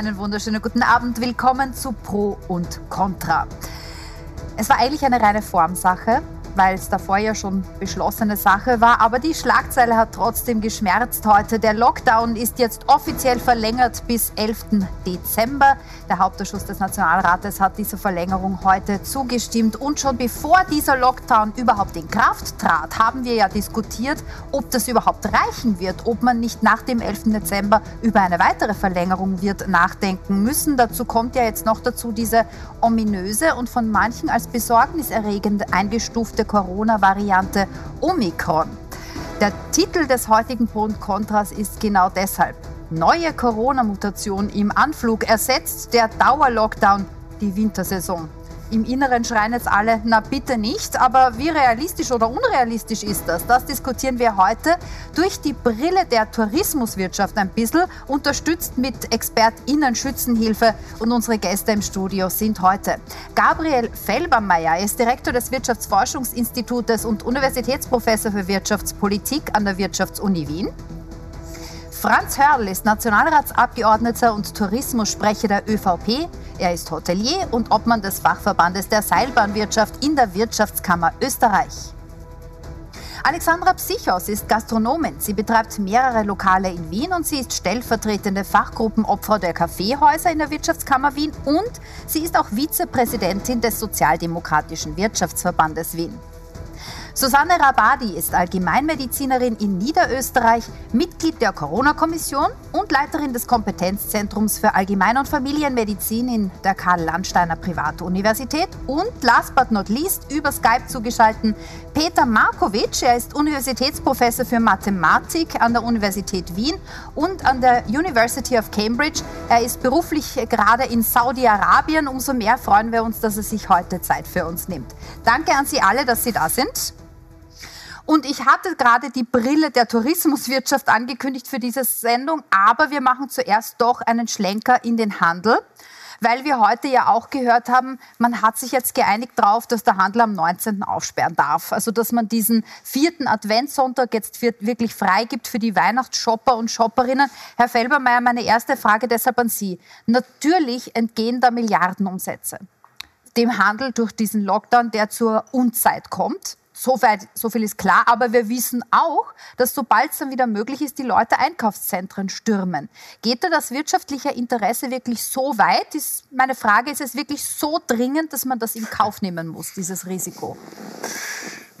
Einen wunderschönen guten Abend. Willkommen zu Pro und Contra. Es war eigentlich eine reine Formsache weil es davor ja schon beschlossene Sache war. Aber die Schlagzeile hat trotzdem geschmerzt heute. Der Lockdown ist jetzt offiziell verlängert bis 11. Dezember. Der Hauptausschuss des Nationalrates hat dieser Verlängerung heute zugestimmt. Und schon bevor dieser Lockdown überhaupt in Kraft trat, haben wir ja diskutiert, ob das überhaupt reichen wird, ob man nicht nach dem 11. Dezember über eine weitere Verlängerung wird nachdenken müssen. Dazu kommt ja jetzt noch dazu diese ominöse und von manchen als besorgniserregend eingestufte Corona-Variante Omikron. Der Titel des heutigen Pro und Kontras ist genau deshalb. Neue Corona-Mutation im Anflug ersetzt der Dauerlockdown die Wintersaison. Im Inneren schreien jetzt alle, na bitte nicht. Aber wie realistisch oder unrealistisch ist das? Das diskutieren wir heute durch die Brille der Tourismuswirtschaft ein bisschen, unterstützt mit ExpertInnen Schützenhilfe. Und unsere Gäste im Studio sind heute Gabriel Felbermeier, er ist Direktor des Wirtschaftsforschungsinstitutes und Universitätsprofessor für Wirtschaftspolitik an der Wirtschaftsuni Wien. Franz Hörl ist Nationalratsabgeordneter und Tourismussprecher der ÖVP. Er ist Hotelier und Obmann des Fachverbandes der Seilbahnwirtschaft in der Wirtschaftskammer Österreich. Alexandra Psychos ist Gastronomin. Sie betreibt mehrere Lokale in Wien und sie ist stellvertretende Fachgruppenopfer der Kaffeehäuser in der Wirtschaftskammer Wien und sie ist auch Vizepräsidentin des Sozialdemokratischen Wirtschaftsverbandes Wien. Susanne Rabadi ist Allgemeinmedizinerin in Niederösterreich, Mitglied der Corona-Kommission und Leiterin des Kompetenzzentrums für Allgemein- und Familienmedizin in der Karl-Landsteiner Privatuniversität und last but not least über Skype zugeschaltet Peter Markovic. Er ist Universitätsprofessor für Mathematik an der Universität Wien und an der University of Cambridge. Er ist beruflich gerade in Saudi-Arabien. Umso mehr freuen wir uns, dass er sich heute Zeit für uns nimmt. Danke an Sie alle, dass Sie da sind. Und ich hatte gerade die Brille der Tourismuswirtschaft angekündigt für diese Sendung, aber wir machen zuerst doch einen Schlenker in den Handel, weil wir heute ja auch gehört haben, man hat sich jetzt geeinigt darauf, dass der Handel am 19. aufsperren darf. Also dass man diesen vierten Adventssonntag jetzt wirklich freigibt für die Weihnachtsshopper und Shopperinnen. Herr Felbermeier, meine erste Frage deshalb an Sie. Natürlich entgehen da Milliardenumsätze dem Handel durch diesen Lockdown, der zur Unzeit kommt. So, weit, so viel ist klar, aber wir wissen auch, dass sobald es dann wieder möglich ist, die Leute Einkaufszentren stürmen. Geht da das wirtschaftliche Interesse wirklich so weit? Ist, meine Frage, ist es wirklich so dringend, dass man das in Kauf nehmen muss, dieses Risiko?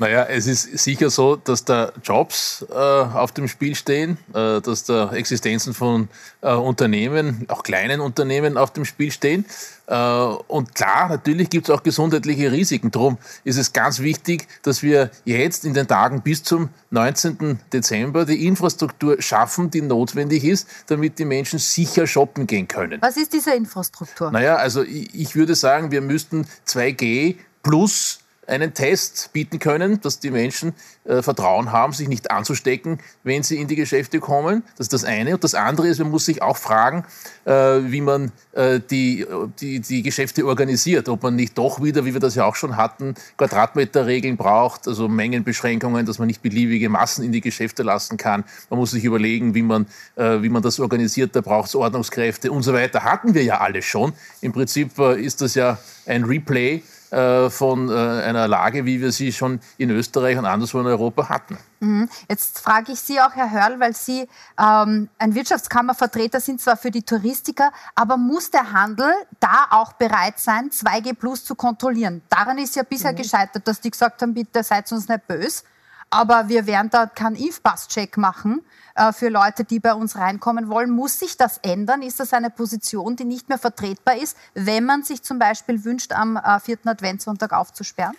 Naja, es ist sicher so, dass da Jobs äh, auf dem Spiel stehen, äh, dass da Existenzen von äh, Unternehmen, auch kleinen Unternehmen auf dem Spiel stehen. Äh, und klar, natürlich gibt es auch gesundheitliche Risiken. Darum ist es ganz wichtig, dass wir jetzt in den Tagen bis zum 19. Dezember die Infrastruktur schaffen, die notwendig ist, damit die Menschen sicher shoppen gehen können. Was ist diese Infrastruktur? Naja, also ich, ich würde sagen, wir müssten 2G plus einen Test bieten können, dass die Menschen äh, Vertrauen haben, sich nicht anzustecken, wenn sie in die Geschäfte kommen. Das ist das eine. Und das andere ist, man muss sich auch fragen, äh, wie man äh, die, die, die Geschäfte organisiert. Ob man nicht doch wieder, wie wir das ja auch schon hatten, Quadratmeterregeln braucht, also Mengenbeschränkungen, dass man nicht beliebige Massen in die Geschäfte lassen kann. Man muss sich überlegen, wie man, äh, wie man das organisiert. Da braucht es Ordnungskräfte und so weiter. Hatten wir ja alle schon. Im Prinzip äh, ist das ja ein Replay von äh, einer Lage, wie wir sie schon in Österreich und anderswo in Europa hatten. Mhm. Jetzt frage ich Sie auch, Herr Hörl, weil Sie ähm, ein Wirtschaftskammervertreter sind, zwar für die Touristiker, aber muss der Handel da auch bereit sein, 2G Plus zu kontrollieren? Daran ist ja bisher mhm. gescheitert, dass die gesagt haben, bitte seid uns nicht böse, aber wir werden da keinen Impfpass-Check machen. Äh, für Leute, die bei uns reinkommen wollen. Muss sich das ändern? Ist das eine Position, die nicht mehr vertretbar ist, wenn man sich zum Beispiel wünscht, am äh, vierten Adventssonntag aufzusperren?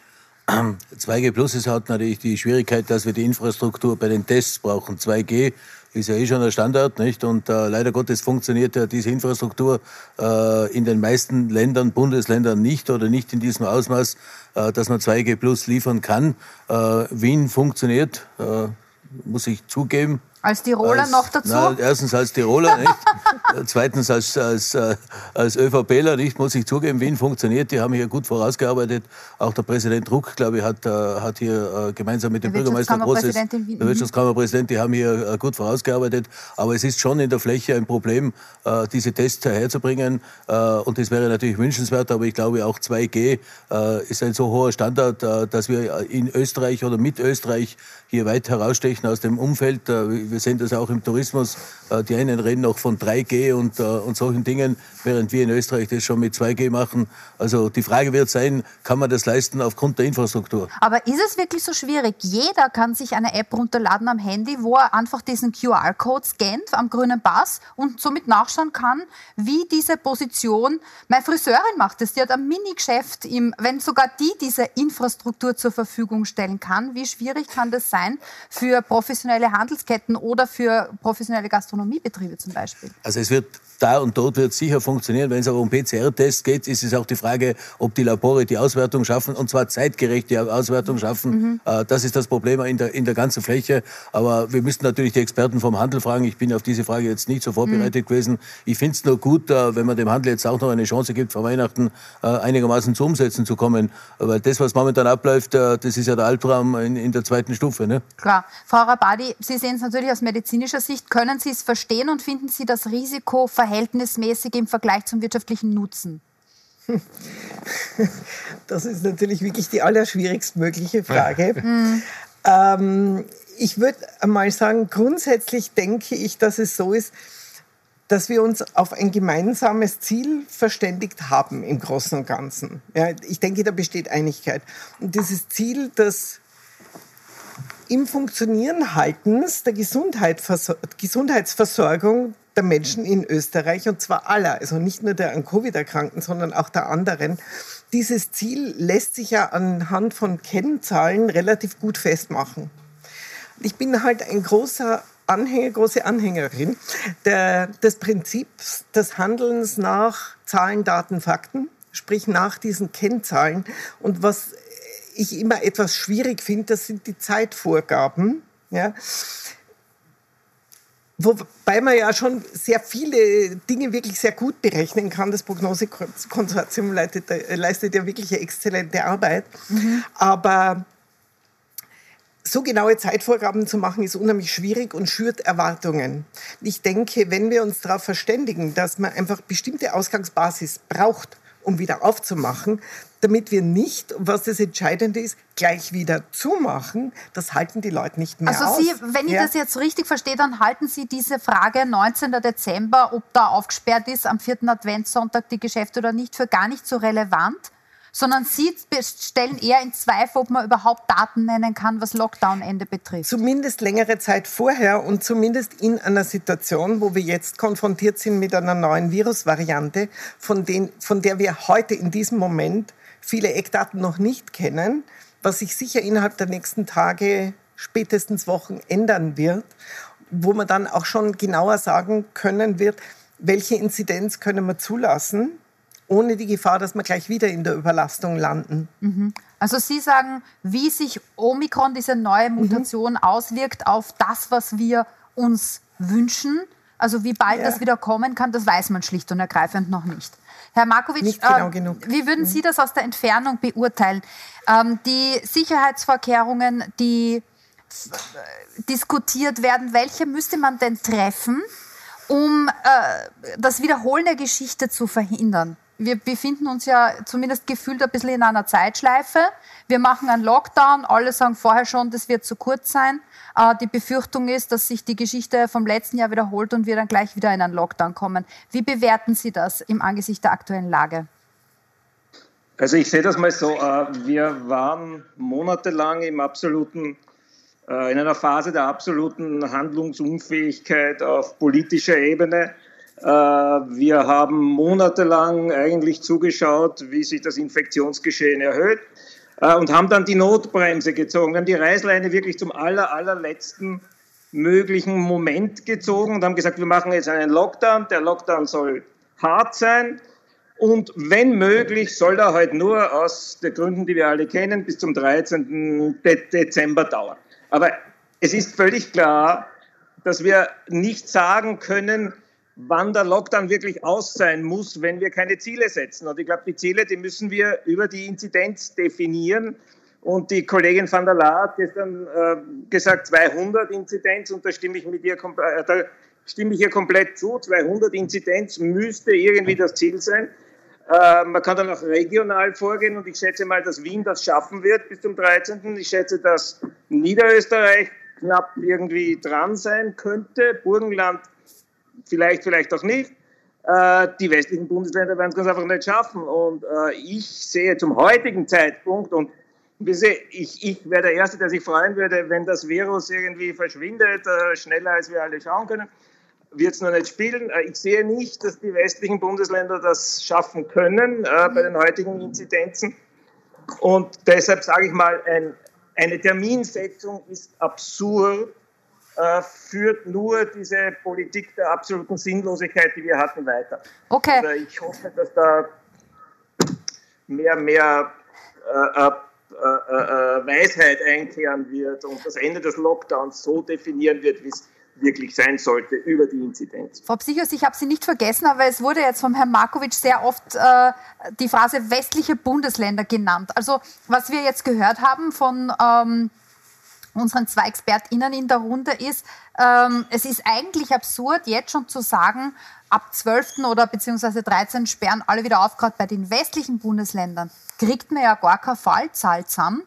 2G Plus ist halt natürlich die Schwierigkeit, dass wir die Infrastruktur bei den Tests brauchen. 2G ist ja eh schon der Standard, nicht? Und äh, leider Gottes funktioniert ja diese Infrastruktur äh, in den meisten Ländern, Bundesländern nicht oder nicht in diesem Ausmaß, äh, dass man 2G Plus liefern kann. Äh, Wien funktioniert, muss ich zugeben. Als Tiroler als, noch dazu? Na, erstens als Tiroler, nicht? Zweitens als, als, äh, als ÖVPler, nicht? Muss ich zugeben, Wien funktioniert. Die haben hier gut vorausgearbeitet. Auch der Präsident Ruck, glaube ich, hat, äh, hat hier äh, gemeinsam mit dem Bürgermeister Großes, der Wirtschaftskammerpräsident, die haben hier gut vorausgearbeitet. Aber es ist schon in der Fläche ein Problem, diese Tests herzubringen. Und das wäre natürlich wünschenswert. Aber ich glaube, auch 2G ist ein so hoher Standard, dass wir in Österreich oder mit Österreich hier weit herausstechen aus dem Umfeld. Wir sehen das auch im Tourismus. Äh, die einen reden noch von 3G und, äh, und solchen Dingen, während wir in Österreich das schon mit 2G machen. Also die Frage wird sein, kann man das leisten aufgrund der Infrastruktur? Aber ist es wirklich so schwierig? Jeder kann sich eine App runterladen am Handy, wo er einfach diesen QR-Code scannt am grünen Pass und somit nachschauen kann, wie diese Position, meine Friseurin macht es, die hat ein Mini-Geschäft, wenn sogar die diese Infrastruktur zur Verfügung stellen kann, wie schwierig kann das sein für professionelle Handelsketten oder für professionelle Gastronomiebetriebe zum Beispiel? Also es wird da und dort wird sicher funktionieren. Wenn es aber um PCR-Tests geht, ist es auch die Frage, ob die Labore die Auswertung schaffen und zwar zeitgerecht die Auswertung schaffen. Mhm. Äh, das ist das Problem in der, in der ganzen Fläche. Aber wir müssen natürlich die Experten vom Handel fragen. Ich bin auf diese Frage jetzt nicht so vorbereitet mhm. gewesen. Ich finde es nur gut, äh, wenn man dem Handel jetzt auch noch eine Chance gibt, vor Weihnachten äh, einigermaßen zu Umsetzen zu kommen. Weil das, was momentan abläuft, das ist ja der Albtraum in, in der zweiten Stufe. Ne? Klar. Frau Rabadi, Sie sehen es natürlich aus medizinischer Sicht. Können Sie es verstehen und finden Sie das Risiko verhältnismäßig im Vergleich zum wirtschaftlichen Nutzen? Das ist natürlich wirklich die allerschwierigstmögliche Frage. Mhm. Ähm, ich würde einmal sagen, grundsätzlich denke ich, dass es so ist, dass wir uns auf ein gemeinsames Ziel verständigt haben im Großen und Ganzen. Ja, ich denke, da besteht Einigkeit. Und dieses Ziel, das im Funktionieren haltens der Gesundheitsversorgung der Menschen in Österreich, und zwar aller, also nicht nur der an Covid erkrankten, sondern auch der anderen. Dieses Ziel lässt sich ja anhand von Kennzahlen relativ gut festmachen. Ich bin halt ein großer Anhänger, große Anhängerin der, des Prinzips des Handelns nach Zahlen, Daten, Fakten, sprich nach diesen Kennzahlen. Und was ich immer etwas schwierig finde, das sind die Zeitvorgaben. Ja. Wobei man ja schon sehr viele Dinge wirklich sehr gut berechnen kann. Das Prognosekonsortium leistet, leistet ja wirklich eine exzellente Arbeit. Mhm. Aber so genaue Zeitvorgaben zu machen, ist unheimlich schwierig und schürt Erwartungen. Ich denke, wenn wir uns darauf verständigen, dass man einfach bestimmte Ausgangsbasis braucht, um wieder aufzumachen, damit wir nicht, was das Entscheidende ist, gleich wieder zumachen. Das halten die Leute nicht mehr also aus. Sie, wenn ich ja. das jetzt richtig verstehe, dann halten Sie diese Frage 19. Dezember, ob da aufgesperrt ist am vierten Adventssonntag die Geschäfte oder nicht, für gar nicht so relevant sondern Sie stellen eher in Zweifel, ob man überhaupt Daten nennen kann, was Lockdown-Ende betrifft. Zumindest längere Zeit vorher und zumindest in einer Situation, wo wir jetzt konfrontiert sind mit einer neuen Virusvariante, von, den, von der wir heute in diesem Moment viele Eckdaten noch nicht kennen, was sich sicher innerhalb der nächsten Tage, spätestens Wochen ändern wird, wo man dann auch schon genauer sagen können wird, welche Inzidenz können wir zulassen, ohne die Gefahr, dass wir gleich wieder in der Überlastung landen. Mhm. Also Sie sagen, wie sich Omikron, diese neue mhm. Mutation, mhm. auswirkt auf das, was wir uns wünschen. Also wie bald ja. das wieder kommen kann, das weiß man schlicht und ergreifend noch nicht. Herr Markovic, genau äh, wie würden Sie mhm. das aus der Entfernung beurteilen? Ähm, die Sicherheitsvorkehrungen, die diskutiert werden, welche müsste man denn treffen, um äh, das Wiederholen der Geschichte zu verhindern? Wir befinden uns ja zumindest gefühlt ein bisschen in einer Zeitschleife. Wir machen einen Lockdown, alle sagen vorher schon, das wird zu kurz sein. Äh, die Befürchtung ist, dass sich die Geschichte vom letzten Jahr wiederholt und wir dann gleich wieder in einen Lockdown kommen. Wie bewerten Sie das im Angesicht der aktuellen Lage? Also ich sehe das mal so, äh, wir waren monatelang im absoluten, äh, in einer Phase der absoluten Handlungsunfähigkeit auf politischer Ebene. Äh, wir haben monatelang eigentlich zugeschaut, wie sich das Infektionsgeschehen erhöht äh, und haben dann die Notbremse gezogen. Haben die Reißleine wirklich zum aller, allerletzten möglichen Moment gezogen und haben gesagt, wir machen jetzt einen Lockdown. Der Lockdown soll hart sein und wenn möglich soll er halt nur aus den Gründen, die wir alle kennen, bis zum 13. Dezember dauern. Aber es ist völlig klar, dass wir nicht sagen können, wann der Lockdown wirklich aus sein muss, wenn wir keine Ziele setzen. Und ich glaube, die Ziele, die müssen wir über die Inzidenz definieren. Und die Kollegin van der Laar hat gestern äh, gesagt 200 Inzidenz und da stimme ich mit ihr, äh, stimme ich ihr komplett zu. 200 Inzidenz müsste irgendwie das Ziel sein. Äh, man kann dann auch regional vorgehen und ich schätze mal, dass Wien das schaffen wird bis zum 13. Ich schätze, dass Niederösterreich knapp irgendwie dran sein könnte, Burgenland vielleicht, vielleicht auch nicht. Äh, die westlichen Bundesländer werden es ganz einfach nicht schaffen. Und äh, ich sehe zum heutigen Zeitpunkt und ich, ich wäre der Erste, der sich freuen würde, wenn das Virus irgendwie verschwindet, äh, schneller als wir alle schauen können. Wird es noch nicht spielen. Äh, ich sehe nicht, dass die westlichen Bundesländer das schaffen können äh, bei den heutigen Inzidenzen. Und deshalb sage ich mal, ein, eine Terminsetzung ist absurd, äh, führt nur diese Politik der absoluten Sinnlosigkeit, die wir hatten, weiter. Okay. Also ich hoffe, dass da mehr, mehr äh, äh äh, äh, Weisheit einkehren wird und das Ende des Lockdowns so definieren wird, wie es wirklich sein sollte über die Inzidenz. Frau Psychos, ich habe Sie nicht vergessen, aber es wurde jetzt vom Herrn Markovic sehr oft äh, die Phrase westliche Bundesländer genannt. Also was wir jetzt gehört haben von ähm, unseren zwei ExpertInnen in der Runde ist, ähm, es ist eigentlich absurd, jetzt schon zu sagen, ab 12. oder beziehungsweise 13 sperren alle wieder auf, gerade bei den westlichen Bundesländern kriegt man ja gar keine Fallzahl zusammen,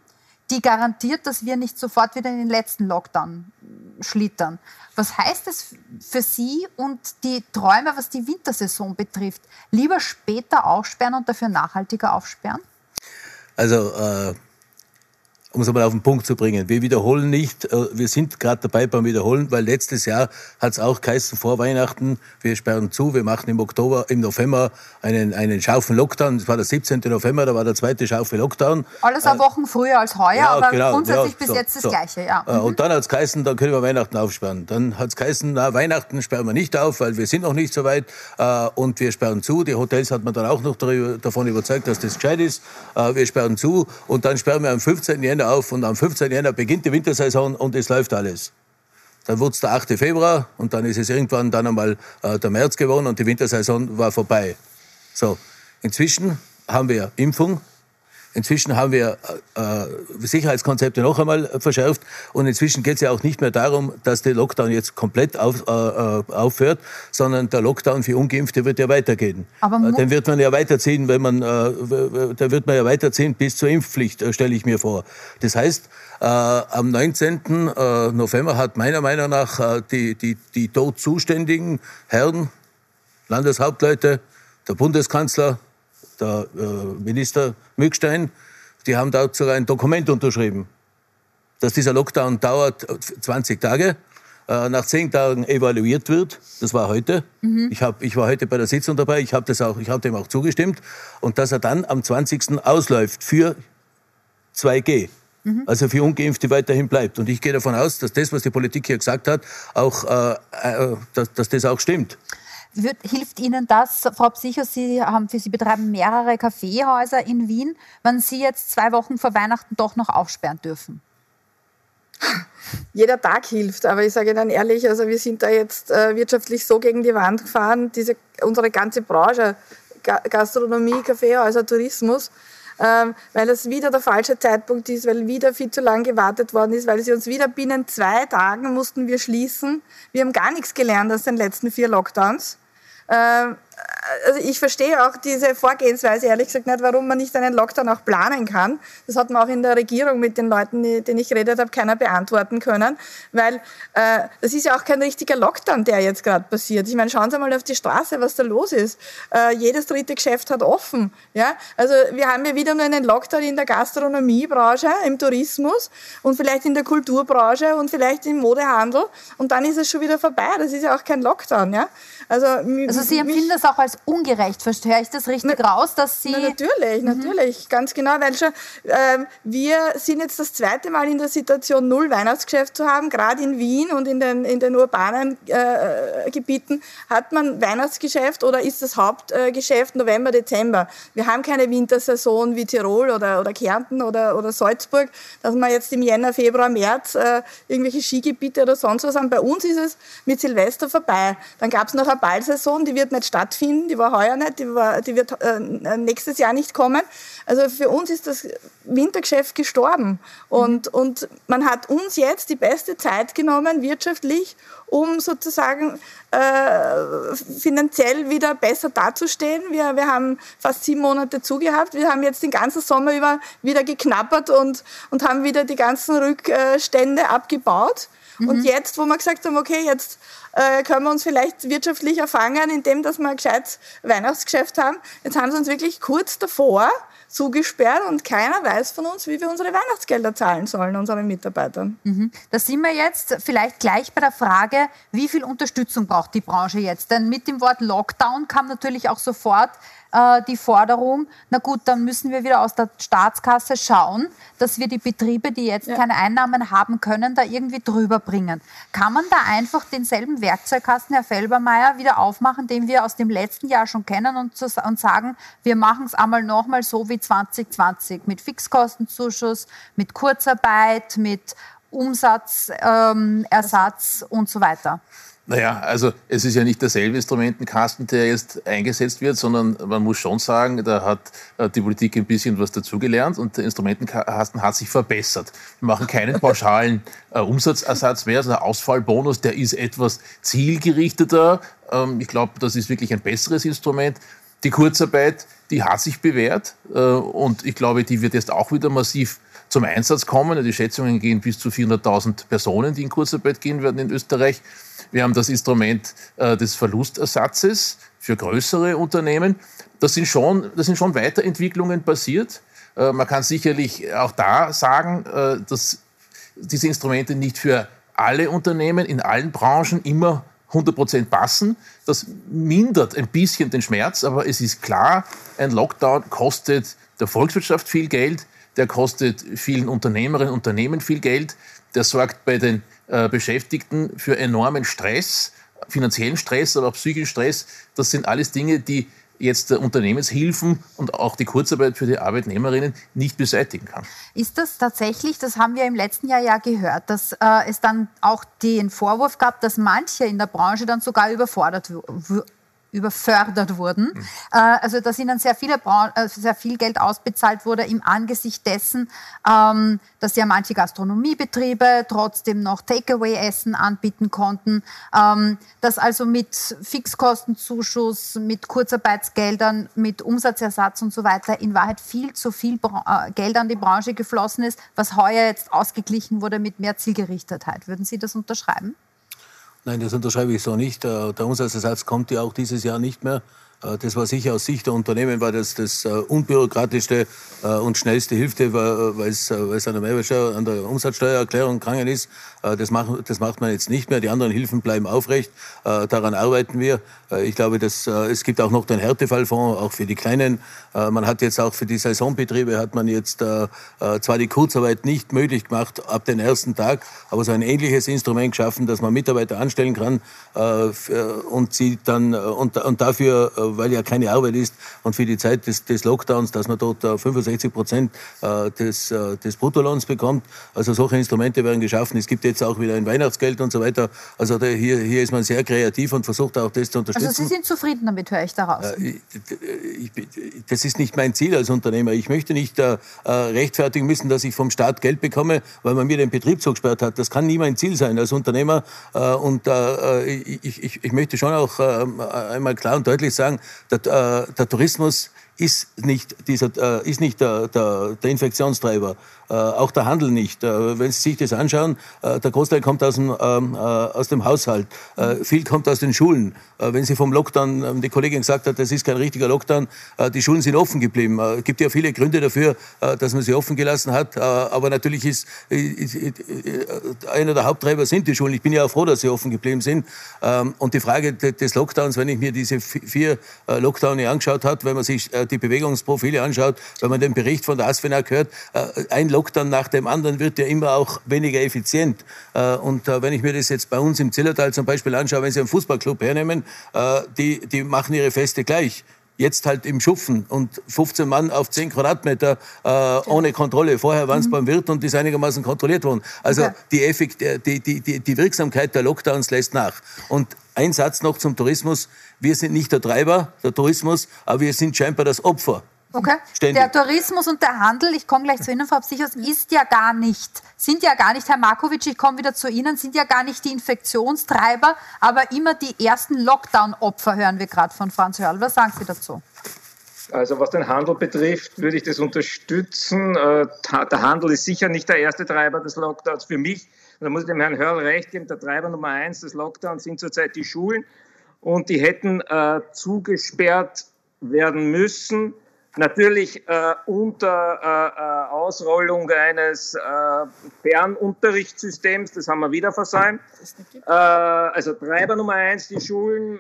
die garantiert, dass wir nicht sofort wieder in den letzten Lockdown schlittern. Was heißt das für Sie und die Träume, was die Wintersaison betrifft? Lieber später aufsperren und dafür nachhaltiger aufsperren? Also äh, um es einmal auf den Punkt zu bringen. Wir wiederholen nicht, äh, wir sind gerade dabei beim Wiederholen, weil letztes Jahr hat es auch geheißen vor Weihnachten, wir sperren zu, wir machen im Oktober, im November einen, einen scharfen Lockdown. Das war der 17. November, da war der zweite scharfe Lockdown. Alles eine äh, Wochen früher als heuer, ja, aber genau, grundsätzlich ja, bis so, jetzt das so. Gleiche. Ja. Äh, und dann hat es geheißen, dann können wir Weihnachten aufsperren. Dann hat es geheißen, na, Weihnachten sperren wir nicht auf, weil wir sind noch nicht so weit und wir sperren zu. Die Hotels hat man dann auch noch darüber, davon überzeugt, dass das gescheit ist. wir sperren zu und dann sperren wir am 15. Jänner auf und am 15. Jänner beginnt die Wintersaison und es läuft alles. Dann wurde es der 8. Februar und dann ist es irgendwann dann einmal äh, der März geworden und die Wintersaison war vorbei. So, inzwischen haben wir Impfung, Inzwischen haben wir äh, äh, Sicherheitskonzepte noch einmal verschärft und inzwischen geht es ja auch nicht mehr darum, dass der Lockdown jetzt komplett auf, äh, äh aufhört, sondern der Lockdown für Ungeimpfte wird ja weitergehen. Aber äh, den wird man ja weiterziehen, wenn man, äh, da wird man ja weiterziehen bis zur Impfpflicht, äh, stelle ich mir vor. Das heißt, äh, am 19. Äh, November hat meiner Meinung nach äh, die, die, die dort zuständigen Herren, Landeshauptleute, der Bundeskanzler, der äh, Minister Mückstein, die haben dazu ein Dokument unterschrieben, dass dieser Lockdown dauert 20 Tage, äh, nach zehn Tagen evaluiert wird. Das war heute. Mhm. Ich, hab, ich war heute bei der Sitzung dabei. Ich habe hab dem auch zugestimmt. Und dass er dann am 20. ausläuft für 2G. Mhm. Also für Ungeimpfte weiterhin bleibt. Und ich gehe davon aus, dass das, was die Politik hier gesagt hat, auch, äh, äh, dass, dass das auch stimmt. Wird, hilft Ihnen das, Frau Psycho, Sie, haben, Sie betreiben mehrere Kaffeehäuser in Wien, wenn Sie jetzt zwei Wochen vor Weihnachten doch noch aufsperren dürfen? Jeder Tag hilft, aber ich sage Ihnen ehrlich, also wir sind da jetzt äh, wirtschaftlich so gegen die Wand gefahren, diese, unsere ganze Branche, Ga Gastronomie, Kaffeehäuser, Tourismus, ähm, weil es wieder der falsche Zeitpunkt ist, weil wieder viel zu lange gewartet worden ist, weil sie uns wieder binnen zwei Tagen mussten wir schließen. Wir haben gar nichts gelernt aus den letzten vier Lockdowns. Ähm, also ich verstehe auch diese Vorgehensweise ehrlich gesagt nicht, warum man nicht einen Lockdown auch planen kann. Das hat man auch in der Regierung mit den Leuten, denen ich geredet habe, keiner beantworten können, weil äh, das ist ja auch kein richtiger Lockdown, der jetzt gerade passiert. Ich meine, schauen Sie mal auf die Straße, was da los ist. Äh, jedes dritte Geschäft hat offen. Ja? Also wir haben ja wieder nur einen Lockdown in der Gastronomiebranche, im Tourismus und vielleicht in der Kulturbranche und vielleicht im Modehandel und dann ist es schon wieder vorbei. Das ist ja auch kein Lockdown. Ja? Also, also Sie empfinden das auch als ungerecht. Verstehe ich das richtig Na, raus, dass Sie... Na, natürlich, mhm. natürlich, ganz genau, weil schon äh, wir sind jetzt das zweite Mal in der Situation, null Weihnachtsgeschäft zu haben. Gerade in Wien und in den, in den urbanen äh, Gebieten hat man Weihnachtsgeschäft oder ist das Hauptgeschäft November, Dezember. Wir haben keine Wintersaison wie Tirol oder, oder Kärnten oder, oder Salzburg, dass man jetzt im Jänner, Februar, März äh, irgendwelche Skigebiete oder sonst was haben. Bei uns ist es mit Silvester vorbei. Dann gab es noch eine Ballsaison, die wird nicht stattfinden, die war heuer nicht, die, war, die wird äh, nächstes Jahr nicht kommen. Also für uns ist das Wintergeschäft gestorben. Und, mhm. und man hat uns jetzt die beste Zeit genommen, wirtschaftlich, um sozusagen äh, finanziell wieder besser dazustehen. Wir, wir haben fast sieben Monate zugehabt. Wir haben jetzt den ganzen Sommer über wieder geknappert und, und haben wieder die ganzen Rückstände abgebaut. Mhm. Und jetzt, wo wir gesagt haben, okay, jetzt äh, können wir uns vielleicht wirtschaftlich erfangen, indem dass wir ein gescheites Weihnachtsgeschäft haben. Jetzt haben sie uns wirklich kurz davor zugesperrt und keiner weiß von uns, wie wir unsere Weihnachtsgelder zahlen sollen, unseren Mitarbeitern. Mhm. Da sind wir jetzt vielleicht gleich bei der Frage, wie viel Unterstützung braucht die Branche jetzt? Denn mit dem Wort Lockdown kam natürlich auch sofort äh, die Forderung, na gut, dann müssen wir wieder aus der Staatskasse schauen, dass wir die Betriebe, die jetzt ja. keine Einnahmen haben können, da irgendwie drüber bringen. Kann man da einfach denselben Werkzeugkasten, Herr Felbermeier, wieder aufmachen, den wir aus dem letzten Jahr schon kennen und, zu, und sagen, wir machen es einmal nochmal so wie 2020 mit Fixkostenzuschuss, mit Kurzarbeit, mit Umsatzersatz ähm, und so weiter? Naja, also es ist ja nicht derselbe Instrumentenkasten, der jetzt eingesetzt wird, sondern man muss schon sagen, da hat äh, die Politik ein bisschen was dazugelernt und der Instrumentenkasten hat sich verbessert. Wir machen keinen pauschalen äh, Umsatzersatz mehr, also der Ausfallbonus, der ist etwas zielgerichteter. Ähm, ich glaube, das ist wirklich ein besseres Instrument. Die Kurzarbeit, die hat sich bewährt äh, und ich glaube, die wird jetzt auch wieder massiv zum Einsatz kommen. Die Schätzungen gehen bis zu 400.000 Personen, die in Kurzarbeit gehen werden in Österreich. Wir haben das Instrument äh, des Verlustersatzes für größere Unternehmen. Das sind schon, das sind schon Weiterentwicklungen passiert. Äh, man kann sicherlich auch da sagen, äh, dass diese Instrumente nicht für alle Unternehmen in allen Branchen immer 100 Prozent passen. Das mindert ein bisschen den Schmerz, aber es ist klar, ein Lockdown kostet der Volkswirtschaft viel Geld, der kostet vielen Unternehmerinnen und Unternehmen viel Geld, der sorgt bei den äh, Beschäftigten für enormen Stress, finanziellen Stress, aber auch psychischen Stress. Das sind alles Dinge, die jetzt Unternehmenshilfen und auch die Kurzarbeit für die Arbeitnehmerinnen nicht beseitigen kann. Ist das tatsächlich, das haben wir im letzten Jahr ja gehört, dass äh, es dann auch den Vorwurf gab, dass manche in der Branche dann sogar überfordert überfördert wurden. Mhm. Äh, also dass ihnen sehr, viele, äh, sehr viel Geld ausbezahlt wurde im Angesicht dessen, ähm, dass ja manche Gastronomiebetriebe trotzdem noch Takeaway-Essen anbieten konnten, ähm, dass also mit Fixkostenzuschuss, mit Kurzarbeitsgeldern, mit Umsatzersatz und so weiter in Wahrheit viel zu viel äh, Geld an die Branche geflossen ist, was heuer jetzt ausgeglichen wurde mit mehr Zielgerichtetheit. Würden Sie das unterschreiben? Nein, das unterschreibe ich so nicht. Der Umsatzersatz kommt ja auch dieses Jahr nicht mehr. Äh, das war sicher aus Sicht der Unternehmen war das das äh, unbürokratischste äh, und schnellste Hilfe, weil es, an der Mehrwertsteuer, an der Umsatzsteuererklärung gegangen ist. Das macht, das macht man jetzt nicht mehr. Die anderen Hilfen bleiben aufrecht. Daran arbeiten wir. Ich glaube, dass, es gibt auch noch den Härtefallfonds, auch für die Kleinen. Man hat jetzt auch für die Saisonbetriebe hat man jetzt zwar die Kurzarbeit nicht möglich gemacht ab dem ersten Tag, aber so ein ähnliches Instrument geschaffen, dass man Mitarbeiter anstellen kann und sie dann und, und dafür weil ja keine Arbeit ist und für die Zeit des, des Lockdowns, dass man dort 65 äh, Prozent äh, des, äh, des Bruttolohns bekommt. Also solche Instrumente werden geschaffen. Es gibt jetzt auch wieder ein Weihnachtsgeld und so weiter. Also da, hier, hier ist man sehr kreativ und versucht auch das zu unterstützen. Also Sie sind zufrieden damit, höre ich daraus. Ich, das ist nicht mein Ziel als Unternehmer. Ich möchte nicht rechtfertigen müssen, dass ich vom Staat Geld bekomme, weil man mir den Betrieb zugesperrt hat. Das kann nie mein Ziel sein als Unternehmer. Und ich, ich, ich möchte schon auch einmal klar und deutlich sagen, der, äh, der Tourismus ist nicht, dieser, äh, ist nicht der, der, der Infektionstreiber. Äh, auch der Handel nicht. Äh, wenn Sie sich das anschauen, äh, der Großteil kommt aus dem, ähm, äh, aus dem Haushalt, äh, viel kommt aus den Schulen. wenn Sie vom Lockdown, ähm, die Kollegin gesagt hat, das ist kein richtiger Lockdown, die Schulen sind offen geblieben. Es gibt ja viele Gründe dafür, dass man sie offen gelassen hat, aber natürlich ist, einer der Haupttreiber sind die Schulen. Ich bin ja auch froh, dass sie offen geblieben sind. Ähm, und die Frage des Lockdowns, wenn ich mir diese vier Lockdowns angeschaut habe, wenn man sich die Bewegungsprofile anschaut, wenn man den Bericht von der ASFINAG hört, ein Lockdown nach dem anderen wird ja immer auch weniger effizient. Äh, und äh, wenn ich mir das jetzt bei uns im Zillertal zum Beispiel anschaue, wenn Sie einen Fußballclub hernehmen, äh, die, die machen ihre Feste gleich jetzt halt im Schupfen und 15 Mann auf 10 Quadratmeter äh, ohne Kontrolle. Vorher waren es mhm. beim Wirt und ist einigermaßen kontrolliert worden. Also okay. die, Effekt, die, die, die, die Wirksamkeit der Lockdowns lässt nach. Und ein Satz noch zum Tourismus. Wir sind nicht der Treiber, der Tourismus, aber wir sind scheinbar das Opfer Okay. Ständig. Der Tourismus und der Handel, ich komme gleich zu Ihnen, Frau Psychos, ist ja gar nicht, sind ja gar nicht, Herr Markovic, ich komme wieder zu Ihnen, sind ja gar nicht die Infektionstreiber, aber immer die ersten Lockdown-Opfer, hören wir gerade von Franz Hörl. Was sagen Sie dazu? Also was den Handel betrifft, würde ich das unterstützen. Äh, der Handel ist sicher nicht der erste Treiber des Lockdowns für mich. Da muss ich dem Herrn Hörl recht geben, der Treiber Nummer eins des Lockdowns sind zurzeit die Schulen und die hätten äh, zugesperrt werden müssen Natürlich äh, unter äh, äh, Ausrollung eines äh, Fernunterrichtssystems, das haben wir wieder versäumt. Äh, also Treiber Nummer eins, die Schulen.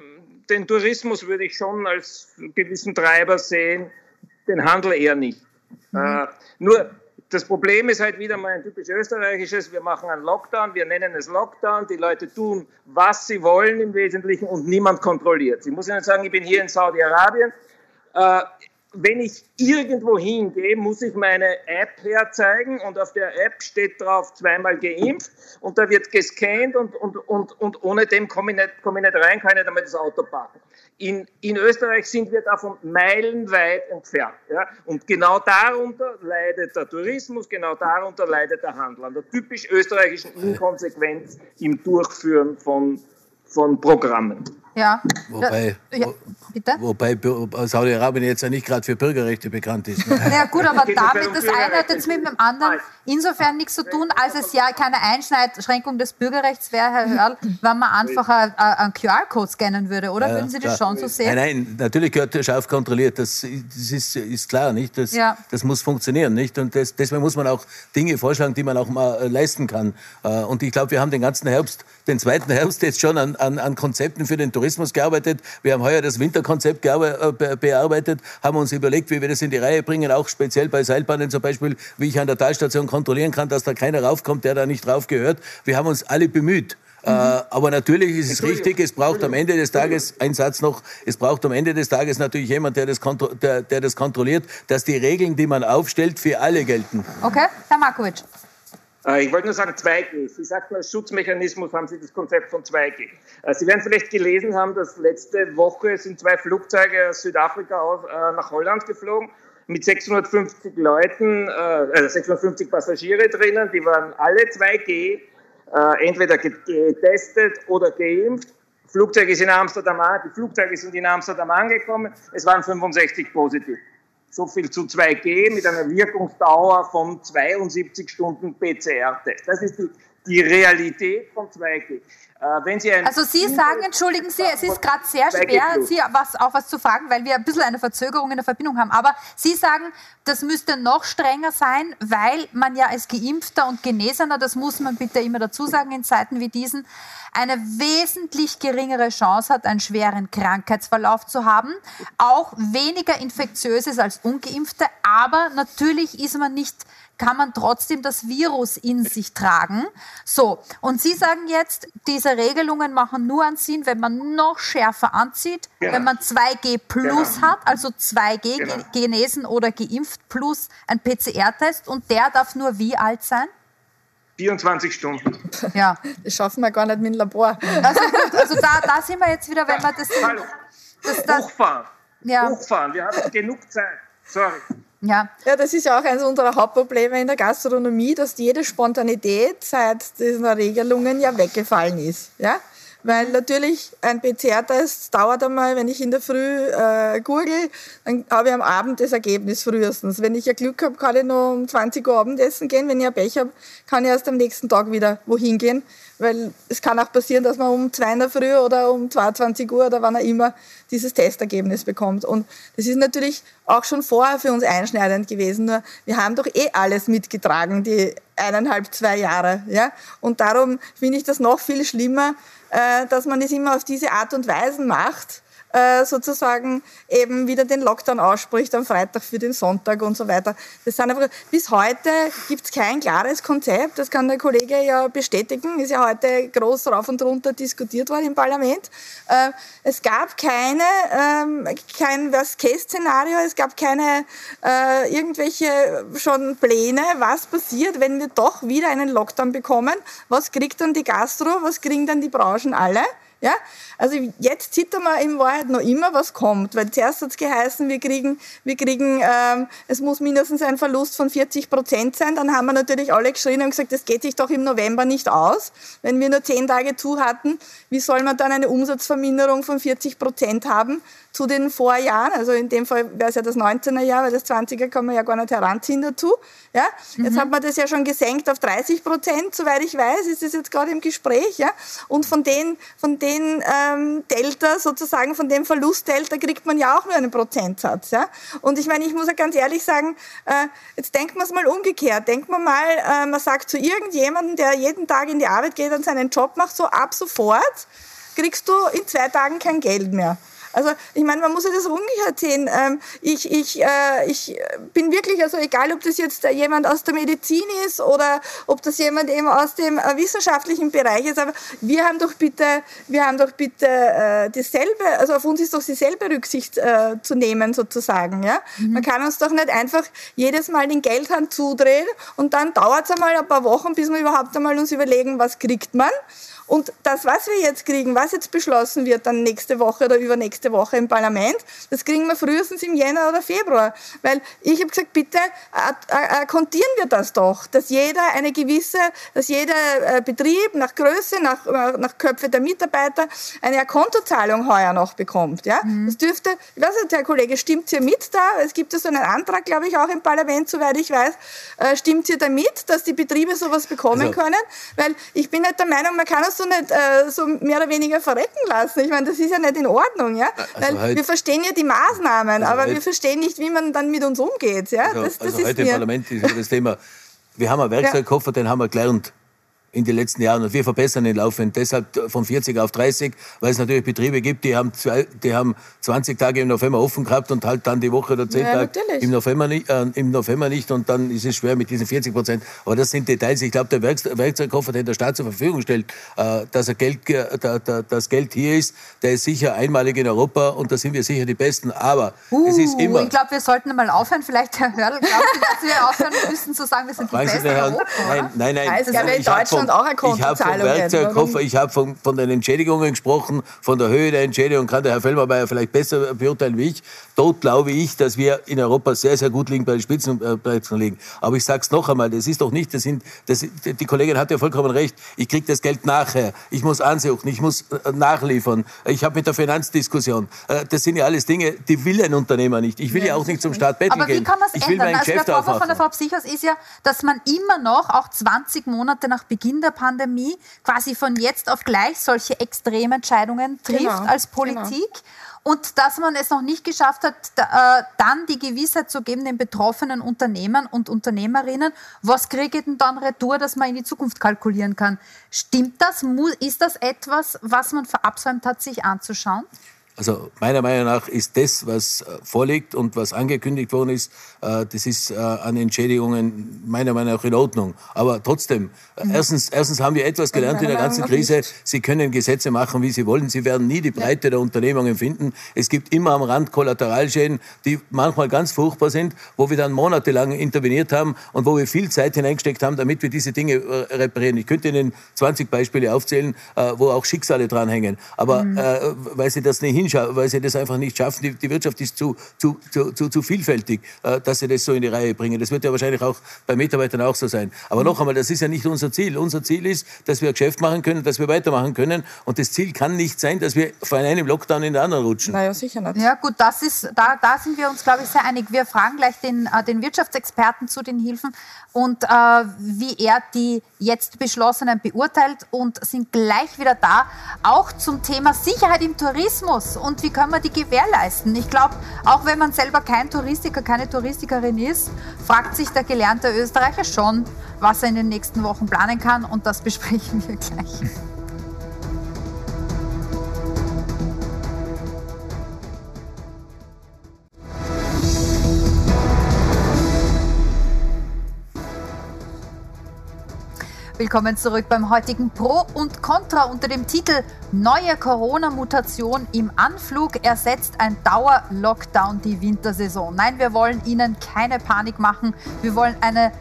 Den Tourismus würde ich schon als gewissen Treiber sehen, den Handel eher nicht. Mhm. Äh, nur das Problem ist halt wieder mal ein typisch österreichisches, wir machen einen Lockdown, wir nennen es Lockdown, die Leute tun, was sie wollen im Wesentlichen und niemand kontrolliert. Ich muss Ihnen sagen, ich bin hier in Saudi-Arabien. Wenn ich irgendwo hingehe, muss ich meine App herzeigen und auf der App steht drauf zweimal geimpft und da wird gescannt und, und, und, und ohne dem komme ich, nicht, komme ich nicht rein, kann ich damit das Auto parken. In, in Österreich sind wir davon meilenweit entfernt. Ja? Und genau darunter leidet der Tourismus, genau darunter leidet der Handel, an der typisch österreichischen Inkonsequenz im Durchführen von, von Programmen. Ja. Wobei, ja, bitte? wobei Saudi-Arabien jetzt ja nicht gerade für Bürgerrechte bekannt ist. Ne? Ja gut, aber damit, das eine hat jetzt mit dem anderen insofern nichts zu tun, als es ja keine Einschränkung des Bürgerrechts wäre, Herr Hörl, wenn man einfach einen QR-Code scannen würde, oder? Ja, Würden Sie das klar. schon so sehen? Nein, nein, natürlich gehört der scharf kontrolliert, das, das ist, ist, klar, nicht? Das, ja. das muss funktionieren, nicht? Und das, deswegen muss man auch Dinge vorschlagen, die man auch mal äh, leisten kann. Äh, und ich glaube, wir haben den ganzen Herbst, den zweiten Herbst jetzt schon an, an, an Konzepten für den Tourismus Tourismus gearbeitet. Wir haben heuer das Winterkonzept äh, bearbeitet, haben uns überlegt, wie wir das in die Reihe bringen, auch speziell bei Seilbahnen zum Beispiel, wie ich an der Talstation kontrollieren kann, dass da keiner raufkommt, der da nicht drauf gehört. Wir haben uns alle bemüht. Mhm. aber natürlich ist es richtig, es braucht am Ende des Tages, ein Satz noch, es braucht am Ende des Tages natürlich jemand, der das, der, der das kontrolliert, dass die Regeln, die man aufstellt, für alle gelten. Okay, Herr Markovic. Äh, ich wollte nur sagen 2G. Sie sagten, als Schutzmechanismus haben Sie das Konzept von 2G. Äh, Sie werden vielleicht gelesen haben, dass letzte Woche sind zwei Flugzeuge aus Südafrika äh, nach Holland geflogen mit 650 Leuten, also 650 Passagiere drinnen. Die waren alle 2G, entweder getestet oder geimpft. Flugzeug ist in Amsterdam, die Flugzeuge sind in Amsterdam angekommen. Es waren 65 positiv so viel zu 2G mit einer Wirkungsdauer von 72 Stunden PCR-Test. Das ist die, die Realität von 2G. Äh, also Sie sagen, entschuldigen Sie, es ist gerade sehr schwer, Sie was, auch was zu fragen, weil wir ein bisschen eine Verzögerung in der Verbindung haben. Aber Sie sagen, das müsste noch strenger sein, weil man ja als Geimpfter und Genesener, das muss man bitte immer dazu sagen in Zeiten wie diesen, eine wesentlich geringere Chance hat, einen schweren Krankheitsverlauf zu haben, auch weniger infektiös ist als Ungeimpfte, aber natürlich ist man nicht kann man trotzdem das Virus in sich tragen. So, und Sie sagen jetzt, diese Regelungen machen nur einen Sinn, wenn man noch schärfer anzieht, genau. wenn man 2G plus genau. hat, also 2G genau. genesen oder geimpft plus ein PCR-Test und der darf nur wie alt sein? 24 Stunden. Ja, das schaffen wir gar nicht mit dem Labor. Also gut, also da, da sind wir jetzt wieder, wenn wir das... Hallo. Das, das, Hochfahren. Ja. Hochfahren, wir haben genug Zeit. Sorry. Ja. ja, das ist ja auch eines unserer Hauptprobleme in der Gastronomie, dass jede Spontanität seit diesen Regelungen ja weggefallen ist. Ja? Weil natürlich ein PCR-Test dauert einmal, wenn ich in der Früh äh, google, dann habe ich am Abend das Ergebnis frühestens. Wenn ich ja Glück habe, kann ich noch um 20 Uhr Abendessen gehen. Wenn ich ein Pech habe, kann ich erst am nächsten Tag wieder wohin gehen. Weil es kann auch passieren, dass man um 2 in der Früh oder um 22 Uhr oder wann auch immer dieses Testergebnis bekommt. Und das ist natürlich auch schon vorher für uns einschneidend gewesen. Nur wir haben doch eh alles mitgetragen, die eineinhalb, zwei Jahre. Ja? Und darum finde ich das noch viel schlimmer, dass man es immer auf diese Art und Weise macht, äh, sozusagen eben wieder den Lockdown ausspricht am Freitag für den Sonntag und so weiter. Das sind einfach, bis heute gibt es kein klares Konzept, das kann der Kollege ja bestätigen, ist ja heute groß rauf und runter diskutiert worden im Parlament. Äh, es gab keine, ähm, kein Worst-Case-Szenario, es gab keine äh, irgendwelche schon Pläne, was passiert, wenn wir doch wieder einen Lockdown bekommen, was kriegt dann die Gastro, was kriegen dann die Branchen alle. Ja? Also jetzt zittern wir in Wahrheit noch immer, was kommt. Weil zuerst hat es geheißen, wir kriegen, wir kriegen ähm, es muss mindestens ein Verlust von 40 Prozent sein. Dann haben wir natürlich alle geschrien und gesagt, das geht sich doch im November nicht aus. Wenn wir nur zehn Tage zu hatten, wie soll man dann eine Umsatzverminderung von 40 Prozent haben? Zu den Vorjahren. Also in dem Fall wäre es ja das 19er Jahr, weil das 20er kann man ja gar nicht heranziehen dazu. Ja? Jetzt mhm. hat man das ja schon gesenkt auf 30 Prozent, soweit ich weiß, ist das jetzt gerade im Gespräch. Ja? Und von den, von den ähm, Delta, sozusagen von dem Verlustdelta, kriegt man ja auch nur einen Prozentsatz. Ja? Und ich meine, ich muss ja ganz ehrlich sagen, äh, jetzt denkt man es mal umgekehrt. Denkt man mal, äh, man sagt zu irgendjemandem, der jeden Tag in die Arbeit geht und seinen Job macht, so ab sofort kriegst du in zwei Tagen kein Geld mehr. Also ich meine, man muss ja das umgekehrt sehen. Ähm, ich, ich, äh, ich bin wirklich, also egal, ob das jetzt jemand aus der Medizin ist oder ob das jemand eben aus dem äh, wissenschaftlichen Bereich ist, aber wir haben doch bitte, wir haben doch bitte äh, dieselbe, also auf uns ist doch dieselbe Rücksicht äh, zu nehmen sozusagen. Ja? Mhm. Man kann uns doch nicht einfach jedes Mal den Geldhand zudrehen und dann dauert es einmal ein paar Wochen, bis wir überhaupt einmal uns überlegen, was kriegt man. Und das, was wir jetzt kriegen, was jetzt beschlossen wird dann nächste Woche oder übernächste Woche im Parlament, das kriegen wir frühestens im Jänner oder Februar. Weil ich habe gesagt, bitte kontieren wir das doch, dass jeder eine gewisse, dass jeder äh, Betrieb nach Größe, nach, äh, nach Köpfe der Mitarbeiter eine Kontozahlung heuer noch bekommt. Ja? Mhm. Das dürfte, ich weiß nicht, Herr Kollege, stimmt ihr mit da? Es gibt ja so einen Antrag, glaube ich, auch im Parlament, soweit ich weiß. Äh, stimmt ihr damit, dass die Betriebe sowas bekommen also, können? Weil ich bin nicht der Meinung, man kann uns so nicht äh, so mehr oder weniger verrecken lassen. Ich meine, das ist ja nicht in Ordnung, ja. Also Weil halt, wir verstehen ja die Maßnahmen, also aber halt, wir verstehen nicht, wie man dann mit uns umgeht, ja. Also, das, das also ist heute im Parlament ist das Thema. Wir haben einen Werkzeugkoffer, ja. den haben wir gelernt in den letzten Jahren. Und wir verbessern den laufend deshalb von 40 auf 30, weil es natürlich Betriebe gibt, die haben, zwei, die haben 20 Tage im November offen gehabt und halt dann die Woche oder 10 ja, Tage im November, nicht, äh, im November nicht und dann ist es schwer mit diesen 40 Prozent. Aber das sind Details. Ich glaube, der Werkzeugkoffer, den der Staat zur Verfügung stellt, äh, dass er Geld, da, da, das Geld hier ist, der ist sicher einmalig in Europa und da sind wir sicher die Besten. Aber uh, es ist immer... Ich glaube, wir sollten mal aufhören. Vielleicht, Herr Hörl, glaubt dass wir aufhören müssen zu sagen, wir sind die Besten in Europa? Nein, nein, nein. Also, in Deutschland und auch eine Kontozahlung. Ich habe vom Werkzeugkoffer, ich habe von, von den Entschädigungen gesprochen, von der Höhe der Entschädigung kann der Herr Fellmermeier vielleicht besser beurteilen wie ich. Dort glaube ich, dass wir in Europa sehr, sehr gut liegen, bei den Spitzenplätzen liegen. Aber ich sage es noch einmal, das ist doch nicht, das sind, das, die Kollegin hat ja vollkommen recht, ich kriege das Geld nachher, ich muss ansuchen, ich muss äh, nachliefern, ich habe mit der Finanzdiskussion, äh, das sind ja alles Dinge, die will ein Unternehmer nicht. Ich will ja, ja auch nicht zum Staat betteln Aber wie kann man es ändern? also der Vorwurf von der Frau Psychos ist ja, dass man immer noch, auch 20 Monate nach Beginn der Pandemie, quasi von jetzt auf gleich solche Extrementscheidungen trifft genau, als Politik. Genau. Und dass man es noch nicht geschafft hat, da, äh, dann die Gewissheit zu geben den betroffenen Unternehmern und Unternehmerinnen, was kriege ich denn dann retour, dass man in die Zukunft kalkulieren kann. Stimmt das? Ist das etwas, was man verabsäumt hat, sich anzuschauen? Also meiner Meinung nach ist das, was äh, vorliegt und was angekündigt worden ist, äh, das ist äh, an Entschädigungen meiner Meinung nach in Ordnung. Aber trotzdem, mhm. erstens, erstens haben wir etwas gelernt in der ganzen Krise. Sie können Gesetze machen, wie Sie wollen. Sie werden nie die Breite der Unternehmungen finden. Es gibt immer am Rand Kollateralschäden, die manchmal ganz furchtbar sind, wo wir dann monatelang interveniert haben und wo wir viel Zeit hineingesteckt haben, damit wir diese Dinge reparieren. Ich könnte Ihnen 20 Beispiele aufzählen, wo auch Schicksale dranhängen. Aber mhm. weil Sie das nicht ohnehin, weil sie das einfach nicht schaffen. Die, die Wirtschaft ist zu, zu, zu, zu, zu vielfältig, äh, dass sie das so in die Reihe bringen. Das wird ja wahrscheinlich auch bei Mitarbeitern auch so sein. Aber noch einmal, das ist ja nicht unser Ziel. Unser Ziel ist, dass wir ein Geschäft machen können, dass wir weitermachen können. Und das Ziel kann nicht sein, dass wir von einem Lockdown in den anderen rutschen. Naja, sicher nicht. Ja gut, das ist, da, da sind wir uns, glaube ich, sehr einig. Wir fragen gleich den, äh, den Wirtschaftsexperten zu den Hilfen und äh, wie er die jetzt beschlossenen beurteilt und sind gleich wieder da, auch zum Thema Sicherheit im Tourismus und wie können wir die gewährleisten. Ich glaube, auch wenn man selber kein Touristiker, keine Touristikerin ist, fragt sich der gelernte Österreicher schon, was er in den nächsten Wochen planen kann und das besprechen wir gleich. Willkommen zurück beim heutigen Pro und Contra unter dem Titel Neue Corona-Mutation im Anflug ersetzt ein Dauer-Lockdown die Wintersaison. Nein, wir wollen Ihnen keine Panik machen. Wir wollen eine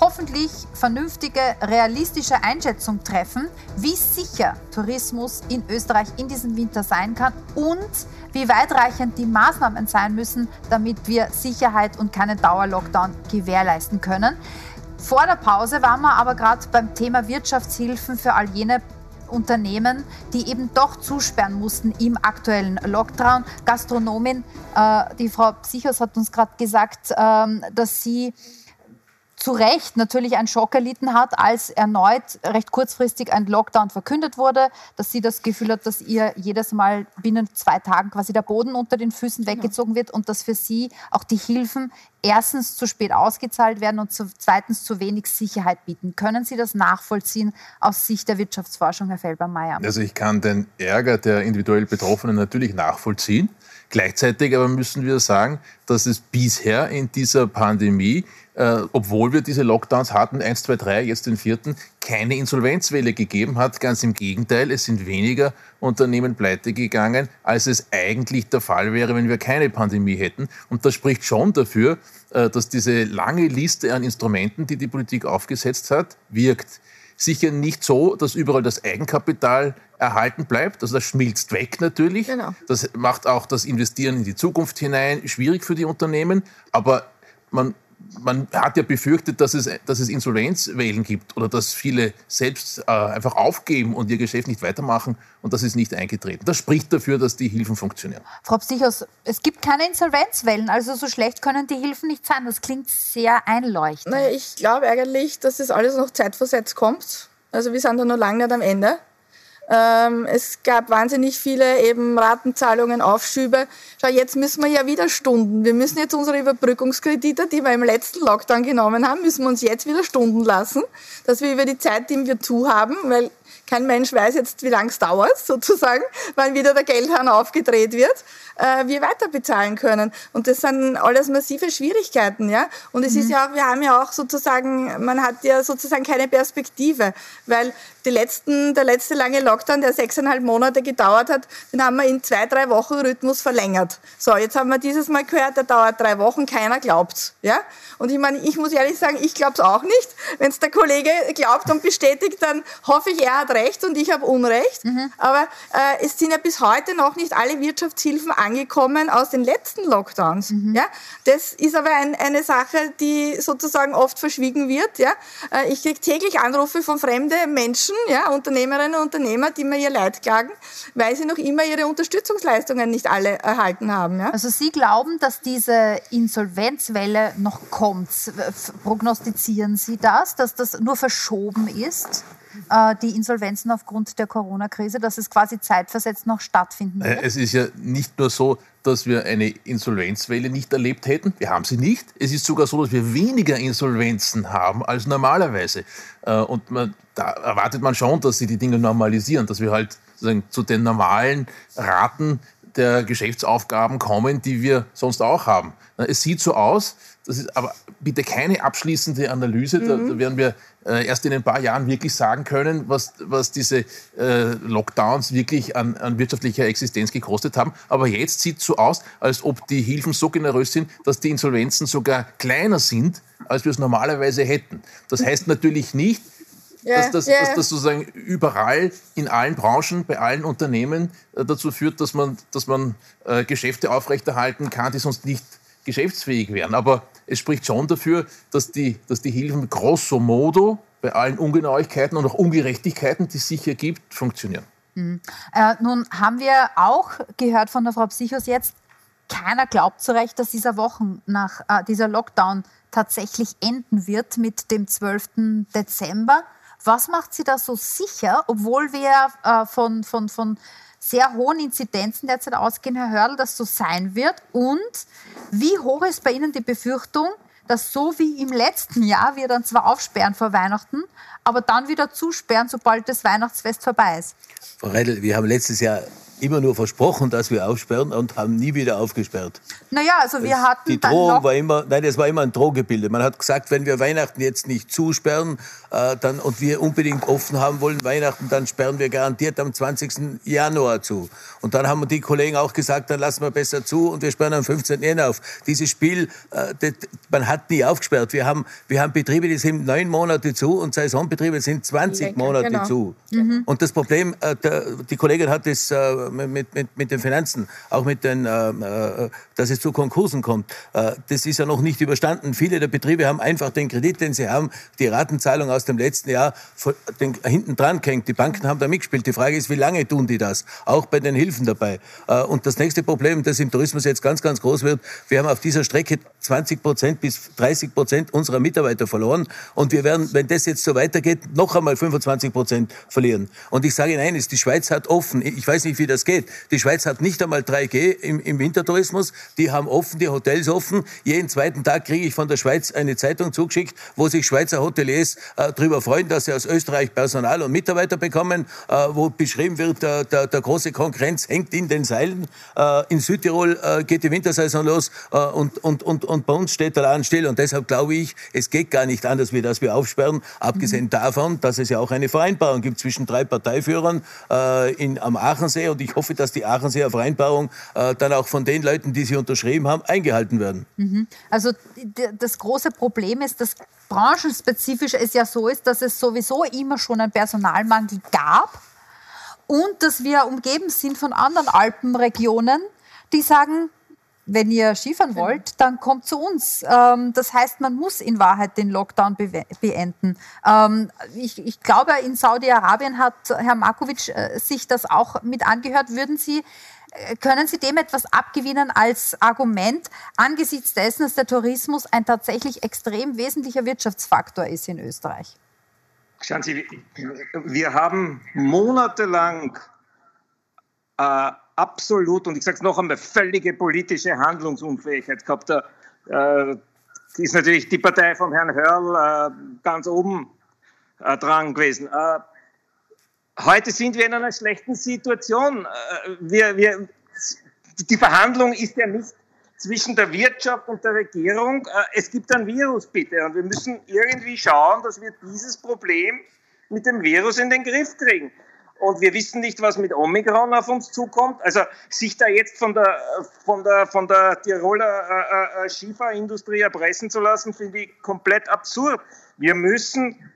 hoffentlich vernünftige, realistische Einschätzung treffen, wie sicher Tourismus in Österreich in diesem Winter sein kann und wie weitreichend die Maßnahmen sein müssen, damit wir Sicherheit und keinen Dauer-Lockdown gewährleisten können. Vor der Pause waren wir aber gerade beim Thema Wirtschaftshilfen für all jene Unternehmen, die eben doch zusperren mussten im aktuellen Lockdown. Gastronomin, äh, die Frau Psychos hat uns gerade gesagt, ähm, dass sie zu Recht natürlich einen Schock erlitten hat, als erneut recht kurzfristig ein Lockdown verkündet wurde, dass sie das Gefühl hat, dass ihr jedes Mal binnen zwei Tagen quasi der Boden unter den Füßen weggezogen wird und dass für sie auch die Hilfen erstens zu spät ausgezahlt werden und zweitens zu wenig Sicherheit bieten. Können Sie das nachvollziehen aus Sicht der Wirtschaftsforschung, Herr Felbermeier? Also ich kann den Ärger der individuell Betroffenen natürlich nachvollziehen. Gleichzeitig aber müssen wir sagen, dass es bisher in dieser Pandemie äh, obwohl wir diese Lockdowns hatten, 1, 2, 3, jetzt den vierten, keine Insolvenzwelle gegeben hat. Ganz im Gegenteil, es sind weniger Unternehmen pleite gegangen, als es eigentlich der Fall wäre, wenn wir keine Pandemie hätten. Und das spricht schon dafür, äh, dass diese lange Liste an Instrumenten, die die Politik aufgesetzt hat, wirkt. Sicher nicht so, dass überall das Eigenkapital erhalten bleibt. Also das schmilzt weg natürlich. Genau. Das macht auch das Investieren in die Zukunft hinein schwierig für die Unternehmen. Aber man man hat ja befürchtet, dass es, dass es Insolvenzwellen gibt oder dass viele selbst äh, einfach aufgeben und ihr Geschäft nicht weitermachen und das ist nicht eingetreten. Das spricht dafür, dass die Hilfen funktionieren. Frau Psichos, es gibt keine Insolvenzwellen, also so schlecht können die Hilfen nicht sein. Das klingt sehr einleuchtend. Naja, ich glaube eigentlich, dass das alles noch zeitversetzt kommt. Also wir sind da noch lange nicht am Ende. Ähm, es gab wahnsinnig viele eben Ratenzahlungen, Aufschübe. Schau, jetzt müssen wir ja wieder Stunden. Wir müssen jetzt unsere Überbrückungskredite, die wir im letzten Lockdown genommen haben, müssen wir uns jetzt wieder Stunden lassen, dass wir über die Zeit, die wir zu haben, weil kein Mensch weiß jetzt, wie lange es dauert, sozusagen, wann wieder der Geldhahn aufgedreht wird, äh, wir weiter bezahlen können. Und das sind alles massive Schwierigkeiten, ja. Und es mhm. ist ja auch, wir haben ja auch sozusagen, man hat ja sozusagen keine Perspektive, weil die letzten, der letzte lange Lockdown, der sechseinhalb Monate gedauert hat, den haben wir in zwei, drei Wochen Rhythmus verlängert. So, jetzt haben wir dieses Mal gehört, der dauert drei Wochen, keiner glaubt's, ja. Und ich meine, ich muss ehrlich sagen, ich glaub's auch nicht. Wenn es der Kollege glaubt und bestätigt, dann hoffe ich, er hat recht und ich habe Unrecht. Mhm. Aber äh, es sind ja bis heute noch nicht alle Wirtschaftshilfen angekommen aus den letzten Lockdowns. Mhm. Ja? Das ist aber ein, eine Sache, die sozusagen oft verschwiegen wird. Ja? Äh, ich kriege täglich Anrufe von fremden Menschen, ja, Unternehmerinnen und Unternehmer, die mir ihr Leid klagen, weil sie noch immer ihre Unterstützungsleistungen nicht alle erhalten haben. Ja? Also Sie glauben, dass diese Insolvenzwelle noch kommt. Prognostizieren Sie das, dass das nur verschoben ist? Äh, die Insolvenzen aufgrund der Corona-Krise, dass es quasi zeitversetzt noch stattfinden wird? Es ist ja nicht nur so, dass wir eine Insolvenzwelle nicht erlebt hätten. Wir haben sie nicht. Es ist sogar so, dass wir weniger Insolvenzen haben als normalerweise. Äh, und man, da erwartet man schon, dass sie die Dinge normalisieren, dass wir halt zu den normalen Raten der Geschäftsaufgaben kommen, die wir sonst auch haben. Es sieht so aus, das ist aber bitte keine abschließende Analyse. Mhm. Da, da, werden wir äh, erst in ein paar Jahren wirklich sagen können, was, was diese äh, Lockdowns wirklich an, an wirtschaftlicher Existenz gekostet haben. Aber jetzt sieht es so aus, als ob die Hilfen so generös sind, dass die Insolvenzen sogar kleiner sind, als wir es normalerweise hätten. Das heißt natürlich nicht, yeah. dass, das, yeah. dass das sozusagen überall, in allen Branchen, bei allen Unternehmen äh, dazu führt, dass man, dass man äh, Geschäfte aufrechterhalten kann, die sonst nicht geschäftsfähig wären. Aber es spricht schon dafür, dass die, dass die Hilfen grosso modo bei allen Ungenauigkeiten und auch Ungerechtigkeiten, die es sicher gibt, funktionieren. Mhm. Äh, nun haben wir auch gehört von der Frau Psychos jetzt, keiner glaubt zu Recht, dass dieser Wochen nach äh, dieser Lockdown tatsächlich enden wird mit dem 12. Dezember. Was macht Sie da so sicher, obwohl wir äh, von, von, von sehr hohen Inzidenzen derzeit ausgehen, Herr Hörl, dass so sein wird? Und wie hoch ist bei Ihnen die Befürchtung, dass so wie im letzten Jahr wir dann zwar aufsperren vor Weihnachten, aber dann wieder zusperren, sobald das Weihnachtsfest vorbei ist? Frau Reidel, wir haben letztes Jahr immer nur versprochen, dass wir aufsperren und haben nie wieder aufgesperrt. Naja, also wir hatten. Die Drohung war immer, nein, das war immer ein Drohgebilde. Man hat gesagt, wenn wir Weihnachten jetzt nicht zusperren äh, dann, und wir unbedingt offen haben wollen, Weihnachten, dann sperren wir garantiert am 20. Januar zu. Und dann haben die Kollegen auch gesagt, dann lassen wir besser zu und wir sperren am 15. Januar auf. Dieses Spiel, äh, das, man hat nie aufgesperrt. Wir haben, wir haben Betriebe, die sind neun Monate zu und Saisonbetriebe sind 20 Monate genau. zu. Mhm. Und das Problem, äh, der, die Kollegin hat das äh, mit, mit, mit den Finanzen, auch mit den, äh, äh, dass es zu Konkursen kommt. Äh, das ist ja noch nicht überstanden. Viele der Betriebe haben einfach den Kredit, den sie haben, die Ratenzahlung aus dem letzten Jahr den, hinten dran gehängt. Die Banken haben da mitgespielt. Die Frage ist, wie lange tun die das? Auch bei den Hilfen dabei. Äh, und das nächste Problem, das im Tourismus jetzt ganz, ganz groß wird, wir haben auf dieser Strecke 20 Prozent bis 30 Prozent unserer Mitarbeiter verloren. Und wir werden, wenn das jetzt so weitergeht, noch einmal 25 Prozent verlieren. Und ich sage Ihnen eines, die Schweiz hat offen, ich weiß nicht, wie das geht, die Schweiz hat nicht einmal 3G im, im Wintertourismus. Die haben offen, die Hotels offen. Jeden zweiten Tag kriege ich von der Schweiz eine Zeitung zugeschickt, wo sich Schweizer Hoteliers äh, darüber freuen, dass sie aus Österreich Personal und Mitarbeiter bekommen, äh, wo beschrieben wird, der, der, der, große Konkurrenz hängt in den Seilen. Äh, in Südtirol äh, geht die Wintersaison los äh, und, und, und, und bei uns steht der Laden still. Und deshalb glaube ich, es geht gar nicht anders, wie dass wir aufsperren. Abgesehen mhm. davon, dass es ja auch eine Vereinbarung gibt zwischen drei Parteiführern äh, in, am Aachensee. Und ich hoffe, dass die Aachener Vereinbarung äh, dann auch von den Leuten, die sie unterschrieben haben, eingehalten werden. Mhm. Also das große Problem ist, dass branchenspezifisch es ja so ist, dass es sowieso immer schon einen Personalmangel gab und dass wir umgeben sind von anderen Alpenregionen, die sagen, wenn ihr Skifahren genau. wollt, dann kommt zu uns. Ähm, das heißt, man muss in Wahrheit den Lockdown beenden. Ähm, ich, ich, glaube, in Saudi-Arabien hat Herr Markovic äh, sich das auch mit angehört. Würden Sie, äh, können Sie dem etwas abgewinnen als Argument angesichts dessen, dass der Tourismus ein tatsächlich extrem wesentlicher Wirtschaftsfaktor ist in Österreich? Schauen Sie, wir haben monatelang äh, absolut, und ich sage es noch einmal, völlige politische Handlungsunfähigkeit gehabt. Da äh, ist natürlich die Partei von Herrn Hörl äh, ganz oben äh, dran gewesen. Äh, heute sind wir in einer schlechten Situation. Äh, wir, wir, die Verhandlung ist ja nicht zwischen der Wirtschaft und der Regierung. Äh, es gibt ein Virus, bitte, und wir müssen irgendwie schauen, dass wir dieses Problem mit dem Virus in den Griff kriegen und wir wissen nicht, was mit Omikron auf uns zukommt. Also sich da jetzt von der, von der, von der Tiroler äh, äh, äh, Skifahrindustrie erpressen zu lassen, finde ich komplett absurd. Wir müssen,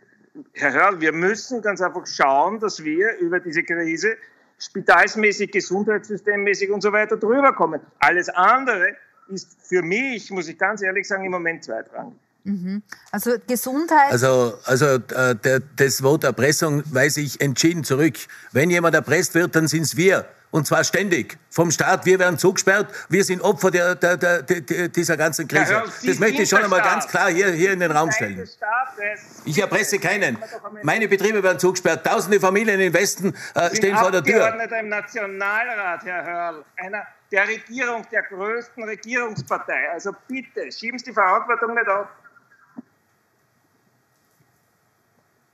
Herr Hörl, wir müssen ganz einfach schauen, dass wir über diese Krise spitalsmäßig, gesundheitssystemmäßig und so weiter drüber kommen. Alles andere ist für mich, muss ich ganz ehrlich sagen, im Moment zweitrangig. Mhm. Also Gesundheit. Also, also äh, der, das Wort Erpressung weise ich entschieden zurück. Wenn jemand erpresst wird, dann sind es wir. Und zwar ständig. Vom Staat. Wir werden zugesperrt. Wir sind Opfer der, der, der, der dieser ganzen Krise. Ja, das möchte ich schon einmal ganz klar hier, hier in den Raum stellen. Ich erpresse keinen. Meine Betriebe werden zugesperrt. Tausende Familien im Westen äh, stehen vor der Tür. Abgeordneter im Nationalrat, Herr Hörl. Einer der Regierung, der größten Regierungspartei. Also bitte, schieben Sie die Verantwortung nicht auf.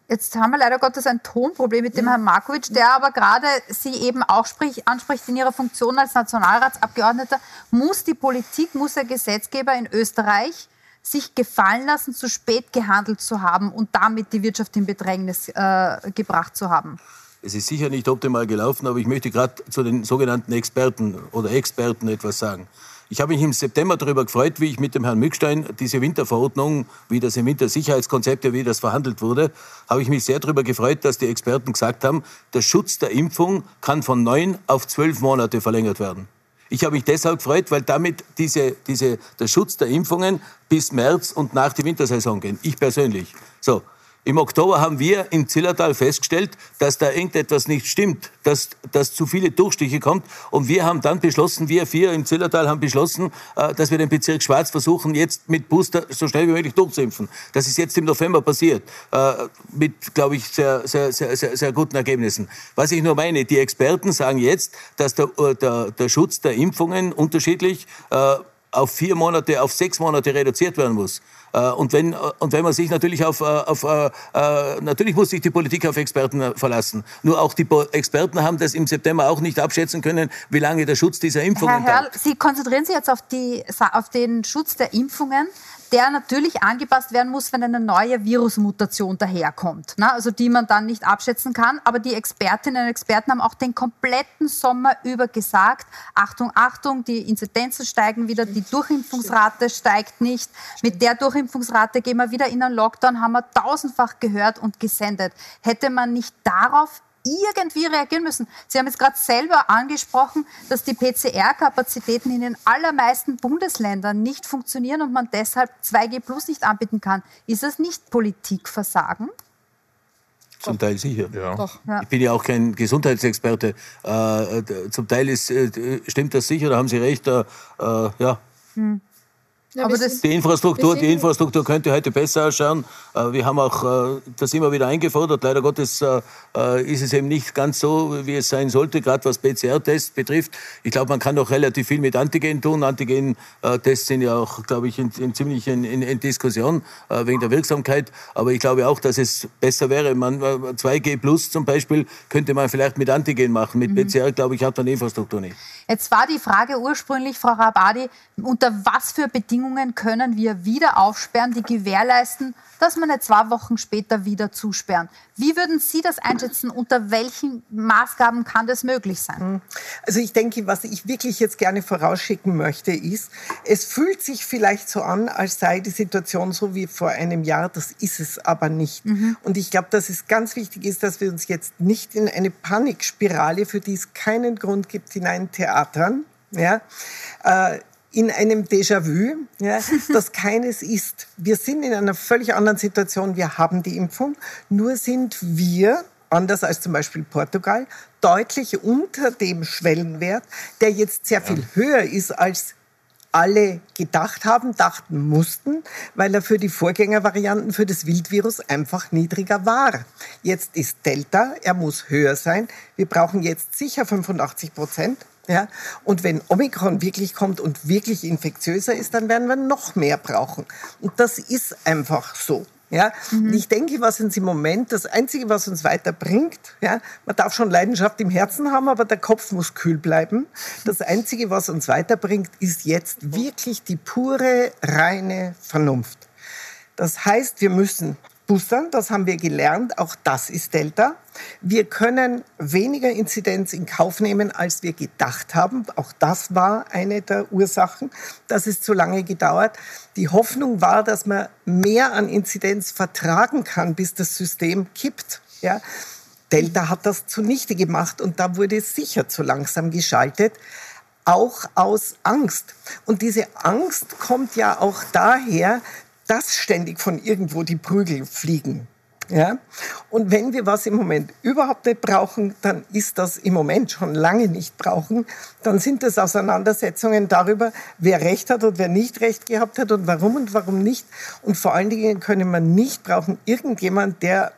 Jetzt haben wir leider Gottes ein Tonproblem mit dem Herrn Markovic, der aber gerade Sie eben auch sprich, anspricht in Ihrer Funktion als Nationalratsabgeordneter. Muss die Politik, muss der Gesetzgeber in Österreich sich gefallen lassen, zu spät gehandelt zu haben und damit die Wirtschaft in Bedrängnis äh, gebracht zu haben? Es ist sicher nicht optimal gelaufen, aber ich möchte gerade zu den sogenannten Experten oder Experten etwas sagen. Ich habe mich im September darüber gefreut, wie ich mit dem Herrn Mückstein diese Winterverordnung, wie das im Wintersicherheitskonzept, wie das verhandelt wurde, habe ich mich sehr darüber gefreut, dass die Experten gesagt haben, der Schutz der Impfung kann von neun auf zwölf Monate verlängert werden. Ich habe mich deshalb gefreut, weil damit diese, diese, der Schutz der Impfungen bis März und nach die Wintersaison gehen. Ich persönlich. So. Im Oktober haben wir im Zillertal festgestellt, dass da irgendetwas nicht stimmt, dass, dass zu viele Durchstiche kommt. Und wir haben dann beschlossen, wir vier im Zillertal haben beschlossen, äh, dass wir den Bezirk Schwarz versuchen, jetzt mit Booster so schnell wie möglich durchzuimpfen. Das ist jetzt im November passiert, äh, mit, glaube ich, sehr, sehr, sehr, sehr, guten Ergebnissen. Was ich nur meine, die Experten sagen jetzt, dass der, äh, der, der Schutz der Impfungen unterschiedlich auf vier Monate, auf sechs Monate reduziert werden muss. Äh, und wenn, äh, und wenn man sich natürlich auf, äh, auf natürlich muss sich die Politik auf Experten verlassen. Nur auch die Experten haben das im September auch nicht abschätzen können, wie lange der Schutz dieser Impfungen Herr Hörl, Sie konzentrieren sich jetzt auf, die, auf den Schutz der Impfungen der natürlich angepasst werden muss, wenn eine neue Virusmutation daherkommt, ne? also die man dann nicht abschätzen kann. Aber die Expertinnen und Experten haben auch den kompletten Sommer über gesagt, Achtung, Achtung, die Inzidenzen steigen wieder, die Durchimpfungsrate steigt nicht. Mit der Durchimpfungsrate gehen wir wieder in einen Lockdown, haben wir tausendfach gehört und gesendet. Hätte man nicht darauf irgendwie reagieren müssen. Sie haben jetzt gerade selber angesprochen, dass die PCR-Kapazitäten in den allermeisten Bundesländern nicht funktionieren und man deshalb 2G Plus nicht anbieten kann. Ist das nicht Politikversagen? Zum Teil sicher. Ja. Doch. Ich bin ja auch kein Gesundheitsexperte. Äh, zum Teil ist, äh, stimmt das sicher, da haben Sie recht. Äh, ja. Hm. Ja, aber das, die, Infrastruktur, die Infrastruktur könnte heute besser ausschauen. Äh, wir haben auch äh, das immer wieder eingefordert. Leider Gottes äh, ist es eben nicht ganz so, wie es sein sollte, gerade was PCR-Tests betrifft. Ich glaube, man kann noch relativ viel mit Antigen tun. Antigen-Tests sind ja auch, glaube ich, in, in ziemlich in, in, in, Diskussion wegen der Wirksamkeit. Aber ich glaube auch, dass es besser wäre. Man, 2G Plus zum Beispiel könnte man vielleicht mit Antigen machen. Mit mhm. PCR, glaube ich, hat man die Infrastruktur nicht. Jetzt war die Frage ursprünglich, Frau Rabadi, unter was für Bedingungen können wir wieder aufsperren, die gewährleisten, dass wir nicht zwei Wochen später wieder zusperren. Wie würden Sie das einschätzen? Unter welchen Maßgaben kann das möglich sein? Hm. Also ich denke, was ich wirklich jetzt gerne vorausschicken möchte, ist, es fühlt sich vielleicht so an, als sei die Situation so wie vor einem Jahr. Das ist es aber nicht. Mhm. Und ich glaube, dass es ganz wichtig ist, dass wir uns jetzt nicht in eine Panikspirale, für die es keinen Grund gibt, hineintheatern. Ja, äh, in einem Déjà-vu, ja, das keines ist. Wir sind in einer völlig anderen Situation. Wir haben die Impfung, nur sind wir, anders als zum Beispiel Portugal, deutlich unter dem Schwellenwert, der jetzt sehr viel höher ist als alle gedacht haben, dachten mussten, weil er für die Vorgängervarianten für das Wildvirus einfach niedriger war. Jetzt ist Delta, er muss höher sein. Wir brauchen jetzt sicher 85 Prozent. Ja? Und wenn Omikron wirklich kommt und wirklich infektiöser ist, dann werden wir noch mehr brauchen. Und das ist einfach so. Ja, mhm. ich denke, was uns im Moment das Einzige, was uns weiterbringt, ja, man darf schon Leidenschaft im Herzen haben, aber der Kopf muss kühl bleiben. Das Einzige, was uns weiterbringt, ist jetzt wirklich die pure, reine Vernunft. Das heißt, wir müssen boostern, das haben wir gelernt, auch das ist Delta. Wir können weniger Inzidenz in Kauf nehmen, als wir gedacht haben. Auch das war eine der Ursachen, dass es zu lange gedauert. Die Hoffnung war, dass man mehr an Inzidenz vertragen kann, bis das System kippt. Ja. Delta hat das zunichte gemacht und da wurde sicher zu langsam geschaltet auch aus Angst. Und diese Angst kommt ja auch daher, dass ständig von irgendwo die Prügel fliegen. Ja? Und wenn wir was im Moment überhaupt nicht brauchen, dann ist das im Moment schon lange nicht brauchen. Dann sind das Auseinandersetzungen darüber, wer Recht hat und wer nicht Recht gehabt hat und warum und warum nicht. Und vor allen Dingen können wir nicht brauchen irgendjemand, der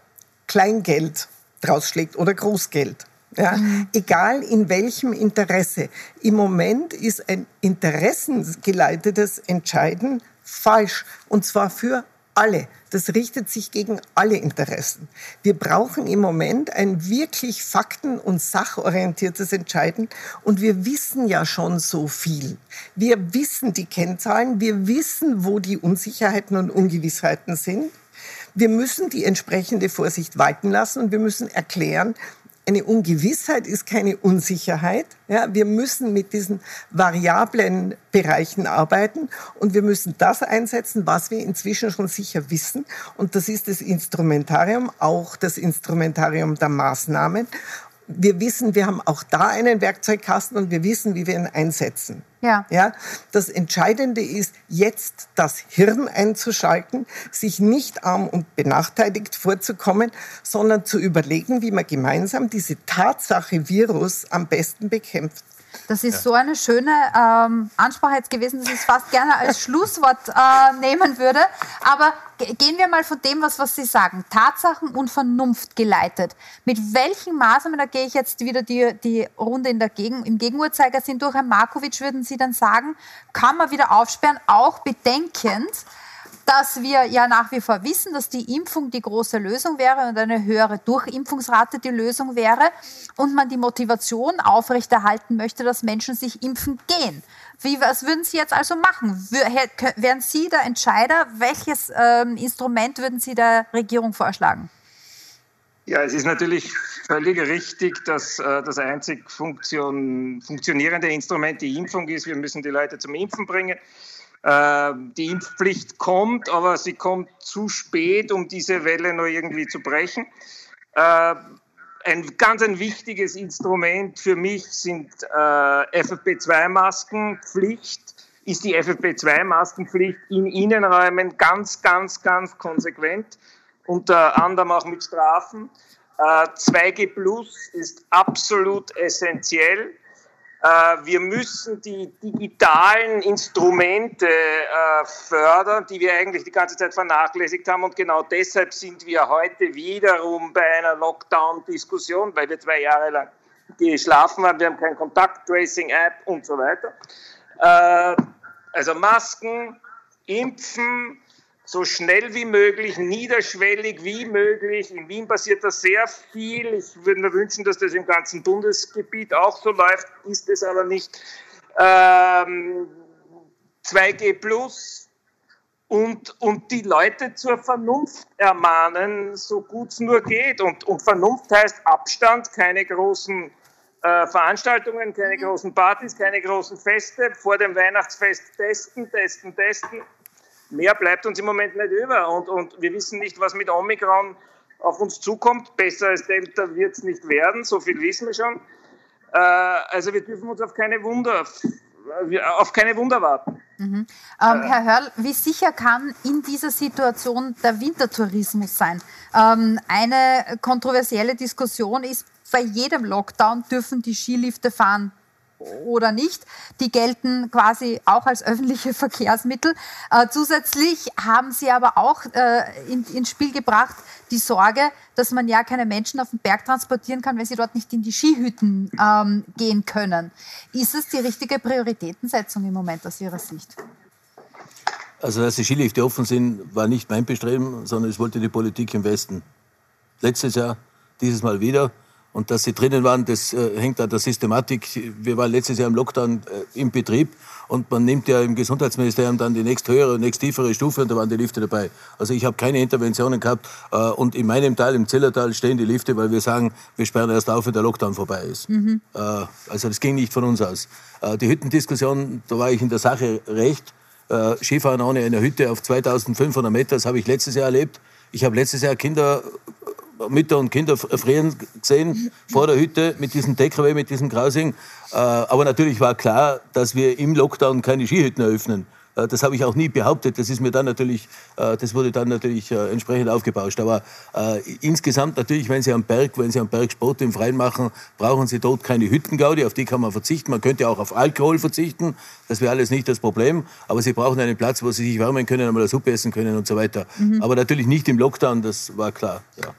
Kleingeld draus schlägt oder Großgeld. Ja, mhm. egal in welchem Interesse. Im Moment ist ein interessengeleitetes Entscheiden falsch. Und zwar für alle. Das richtet sich gegen alle Interessen. Wir brauchen im Moment ein wirklich fakten- und sachorientiertes Entscheiden. Und wir wissen ja schon so viel. Wir wissen die Kennzahlen. Wir wissen, wo die Unsicherheiten und Ungewissheiten sind. Wir müssen die entsprechende Vorsicht walten lassen und wir müssen erklären, eine Ungewissheit ist keine Unsicherheit. Ja, wir müssen mit diesen variablen Bereichen arbeiten und wir müssen das einsetzen, was wir inzwischen schon sicher wissen. Und das ist das Instrumentarium, auch das Instrumentarium der Maßnahmen wir wissen, wir haben auch da einen Werkzeugkasten und wir wissen, wie wir ihn einsetzen. Ja. ja. Das Entscheidende ist, jetzt das Hirn einzuschalten, sich nicht arm und benachteiligt vorzukommen, sondern zu überlegen, wie man gemeinsam diese Tatsache Virus am besten bekämpft. Das ist ja. so eine schöne ähm, Ansprache jetzt gewesen, dass ich es fast gerne als Schlusswort äh, nehmen würde. Aber gehen wir mal von dem, was, was Sie sagen. Tatsachen und Vernunft geleitet. Mit welchen Maßnahmen, da gehe ich jetzt wieder die, die Runde in der Gegen, im Gegenuhrzeigersinn durch, Herr Markovic, würden Sie dann sagen, kann man wieder aufsperren, auch bedenkend, dass wir ja nach wie vor wissen, dass die Impfung die große Lösung wäre und eine höhere Durchimpfungsrate die Lösung wäre und man die Motivation aufrechterhalten möchte, dass Menschen sich impfen gehen. Wie, was würden Sie jetzt also machen? Wären Sie der Entscheider? Welches ähm, Instrument würden Sie der Regierung vorschlagen? Ja, es ist natürlich völlig richtig, dass äh, das einzig Funktion, funktionierende Instrument die Impfung ist. Wir müssen die Leute zum Impfen bringen. Ähm, die Impfpflicht kommt, aber sie kommt zu spät, um diese Welle noch irgendwie zu brechen. Ähm, ein ganz ein wichtiges Instrument für mich sind äh, FFP2-Maskenpflicht. Ist die FFP2-Maskenpflicht in Innenräumen ganz, ganz, ganz konsequent, unter anderem auch mit Strafen. 2G äh, Plus ist absolut essentiell. Äh, wir müssen die digitalen Instrumente äh, fördern, die wir eigentlich die ganze Zeit vernachlässigt haben. Und genau deshalb sind wir heute wiederum bei einer Lockdown-Diskussion, weil wir zwei Jahre lang geschlafen haben. Wir haben kein Kontakt-Tracing-App und so weiter. Äh, also Masken, Impfen, so schnell wie möglich, niederschwellig wie möglich. In Wien passiert da sehr viel. Ich würde mir wünschen, dass das im ganzen Bundesgebiet auch so läuft, ist es aber nicht. Ähm, 2G Plus und, und die Leute zur Vernunft ermahnen, so gut es nur geht. Und, und Vernunft heißt Abstand, keine großen äh, Veranstaltungen, keine großen Partys, keine großen Feste, vor dem Weihnachtsfest testen, testen, testen mehr bleibt uns im Moment nicht über. Und, und wir wissen nicht, was mit Omikron auf uns zukommt. Besser als Delta wird es nicht werden, so viel wissen wir schon. Äh, also wir dürfen uns auf keine Wunder, auf keine Wunder warten. Mhm. Ähm, Herr Hörl, wie sicher kann in dieser Situation der Wintertourismus sein? Ähm, eine kontroversielle Diskussion ist, bei jedem Lockdown dürfen die Skilifte fahren oder nicht. Die gelten quasi auch als öffentliche Verkehrsmittel. Äh, zusätzlich haben sie aber auch äh, in, ins Spiel gebracht die Sorge, dass man ja keine Menschen auf den Berg transportieren kann, wenn sie dort nicht in die Skihütten ähm, gehen können. Ist es die richtige Prioritätensetzung im Moment aus Ihrer Sicht? Also, dass die Skilifte offen sind, war nicht mein Bestreben, sondern es wollte die Politik im Westen. Letztes Jahr, dieses Mal wieder. Und dass sie drinnen waren, das äh, hängt an der Systematik. Wir waren letztes Jahr im Lockdown äh, im Betrieb und man nimmt ja im Gesundheitsministerium dann die nächst höhere, nächst tiefere Stufe und da waren die Lifte dabei. Also ich habe keine Interventionen gehabt äh, und in meinem Teil, im Zillertal, stehen die Lifte, weil wir sagen, wir sperren erst auf, wenn der Lockdown vorbei ist. Mhm. Äh, also das ging nicht von uns aus. Äh, die Hüttendiskussion, da war ich in der Sache recht. Äh, Skifahren ohne eine Hütte auf 2500 Meter, das habe ich letztes Jahr erlebt. Ich habe letztes Jahr Kinder Mütter und Kinder frieren gesehen vor der Hütte mit diesem Takeaway, mit diesem Grausing. Äh, aber natürlich war klar, dass wir im Lockdown keine Skihütten eröffnen. Äh, das habe ich auch nie behauptet. Das ist mir dann natürlich, äh, das wurde dann natürlich entsprechend aufgebauscht. Aber insgesamt natürlich, wenn Sie am Berg, wenn Sie am Berg Sport im Freien machen, brauchen Sie dort keine Hüttengaudi. Auf die kann man verzichten. Man könnte auch auf Alkohol verzichten. Das wäre alles nicht das Problem. Aber Sie brauchen einen Platz, wo Sie sich wärmen können, einmal eine Suppe essen können und so weiter. Mhm. Aber natürlich nicht im Lockdown. Das war klar. Ja.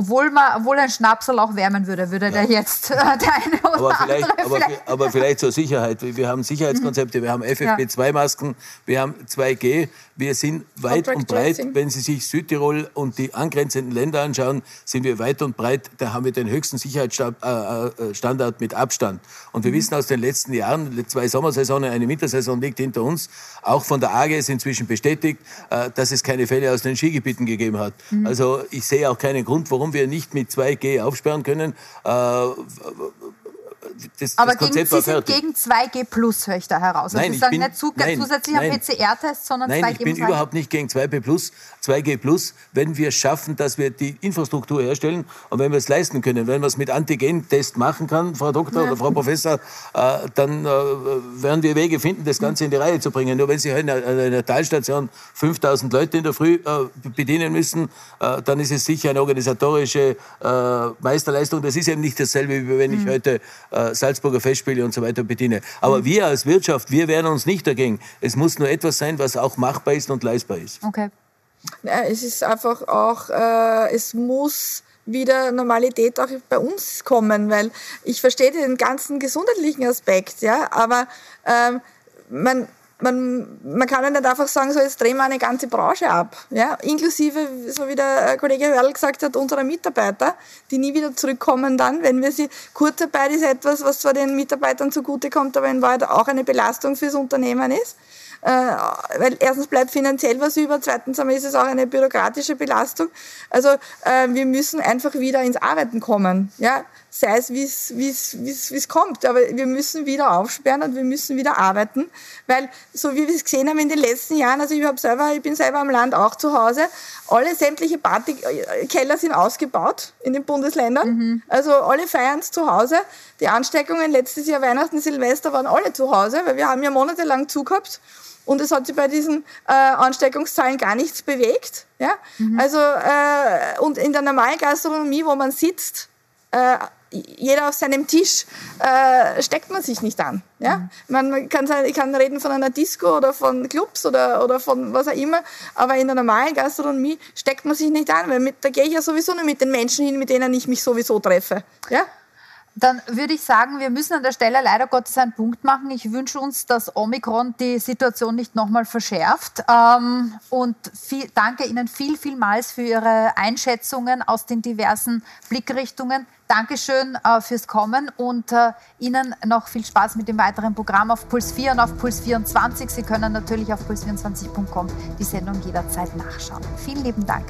Obwohl, man, obwohl ein Schnapsel auch wärmen würde, würde ja. der jetzt äh, der eine oder aber vielleicht, andere aber, vielleicht. aber vielleicht zur Sicherheit. Wir haben Sicherheitskonzepte, wir haben FFP2-Masken, wir haben 2G. Wir sind weit und breit. Wenn Sie sich Südtirol und die angrenzenden Länder anschauen, sind wir weit und breit. Da haben wir den höchsten Sicherheitsstandard äh, äh, mit Abstand. Und wir mhm. wissen aus den letzten Jahren, zwei Sommersaisonen, eine Wintersaison liegt hinter uns, auch von der AGS inzwischen bestätigt, dass es keine Fälle aus den Skigebieten gegeben hat. Mhm. Also ich sehe auch keinen Grund, warum warum wir nicht mit 2G aufsperren können. Äh, das, Aber das gegen, Sie sind gegen 2G Plus, höre ich da heraus. Also nein, Sie sagen bin, nicht zu, nein, zusätzlicher PCR-Test, sondern nein, 2G Nein, ich bin überhaupt nicht gegen 2G Plus. 2G Plus, wenn wir schaffen, dass wir die Infrastruktur herstellen und wenn wir es leisten können, wenn man es mit Antigen-Test machen kann, Frau Doktor ja. oder Frau Professor, äh, dann äh, werden wir Wege finden, das Ganze in die Reihe zu bringen. Nur wenn Sie in einer Talstation 5000 Leute in der Früh äh, bedienen müssen, äh, dann ist es sicher eine organisatorische äh, Meisterleistung. Das ist eben nicht dasselbe, wie wenn ich mhm. heute äh, Salzburger Festspiele und so weiter bediene. Aber mhm. wir als Wirtschaft, wir wehren uns nicht dagegen. Es muss nur etwas sein, was auch machbar ist und leistbar ist. Okay. Es ist einfach auch, äh, es muss wieder Normalität auch bei uns kommen, weil ich verstehe den ganzen gesundheitlichen Aspekt, ja, aber ähm, man, man, man kann ja nicht einfach sagen, so jetzt drehen wir eine ganze Branche ab, ja, inklusive, so wie der Kollege Hörl gesagt hat, unserer Mitarbeiter, die nie wieder zurückkommen dann, wenn wir sie, Kurzarbeit ist etwas, was zwar den Mitarbeitern zugutekommt, aber in Wahrheit auch eine Belastung fürs Unternehmen ist. Äh, weil erstens bleibt finanziell was über, zweitens ist es auch eine bürokratische Belastung. Also äh, wir müssen einfach wieder ins Arbeiten kommen. Ja? Sei es, wie es, wie kommt. Aber wir müssen wieder aufsperren und wir müssen wieder arbeiten. Weil, so wie wir es gesehen haben in den letzten Jahren, also ich, hab selber, ich bin selber am Land auch zu Hause, alle sämtliche Partykeller sind ausgebaut in den Bundesländern. Mhm. Also alle feiern es zu Hause. Die Ansteckungen letztes Jahr Weihnachten, Silvester waren alle zu Hause, weil wir haben ja monatelang zugehabt. Und es hat sich bei diesen äh, Ansteckungszahlen gar nichts bewegt. Ja? Mhm. Also, äh, und in der normalen Gastronomie, wo man sitzt, äh, jeder auf seinem Tisch, äh, steckt man sich nicht an. Ja? Mhm. Man kann, ich kann reden von einer Disco oder von Clubs oder, oder von was auch immer, aber in der normalen Gastronomie steckt man sich nicht an, weil mit, da gehe ich ja sowieso nur mit den Menschen hin, mit denen ich mich sowieso treffe. Ja? Dann würde ich sagen, wir müssen an der Stelle leider Gottes einen Punkt machen. Ich wünsche uns, dass Omikron die Situation nicht nochmal verschärft. Ähm, und viel, danke Ihnen viel, vielmals für Ihre Einschätzungen aus den diversen Blickrichtungen. Dankeschön äh, fürs Kommen und äh, Ihnen noch viel Spaß mit dem weiteren Programm auf Puls 4 und auf Puls 24. Sie können natürlich auf puls24.com die Sendung jederzeit nachschauen. Vielen lieben Dank.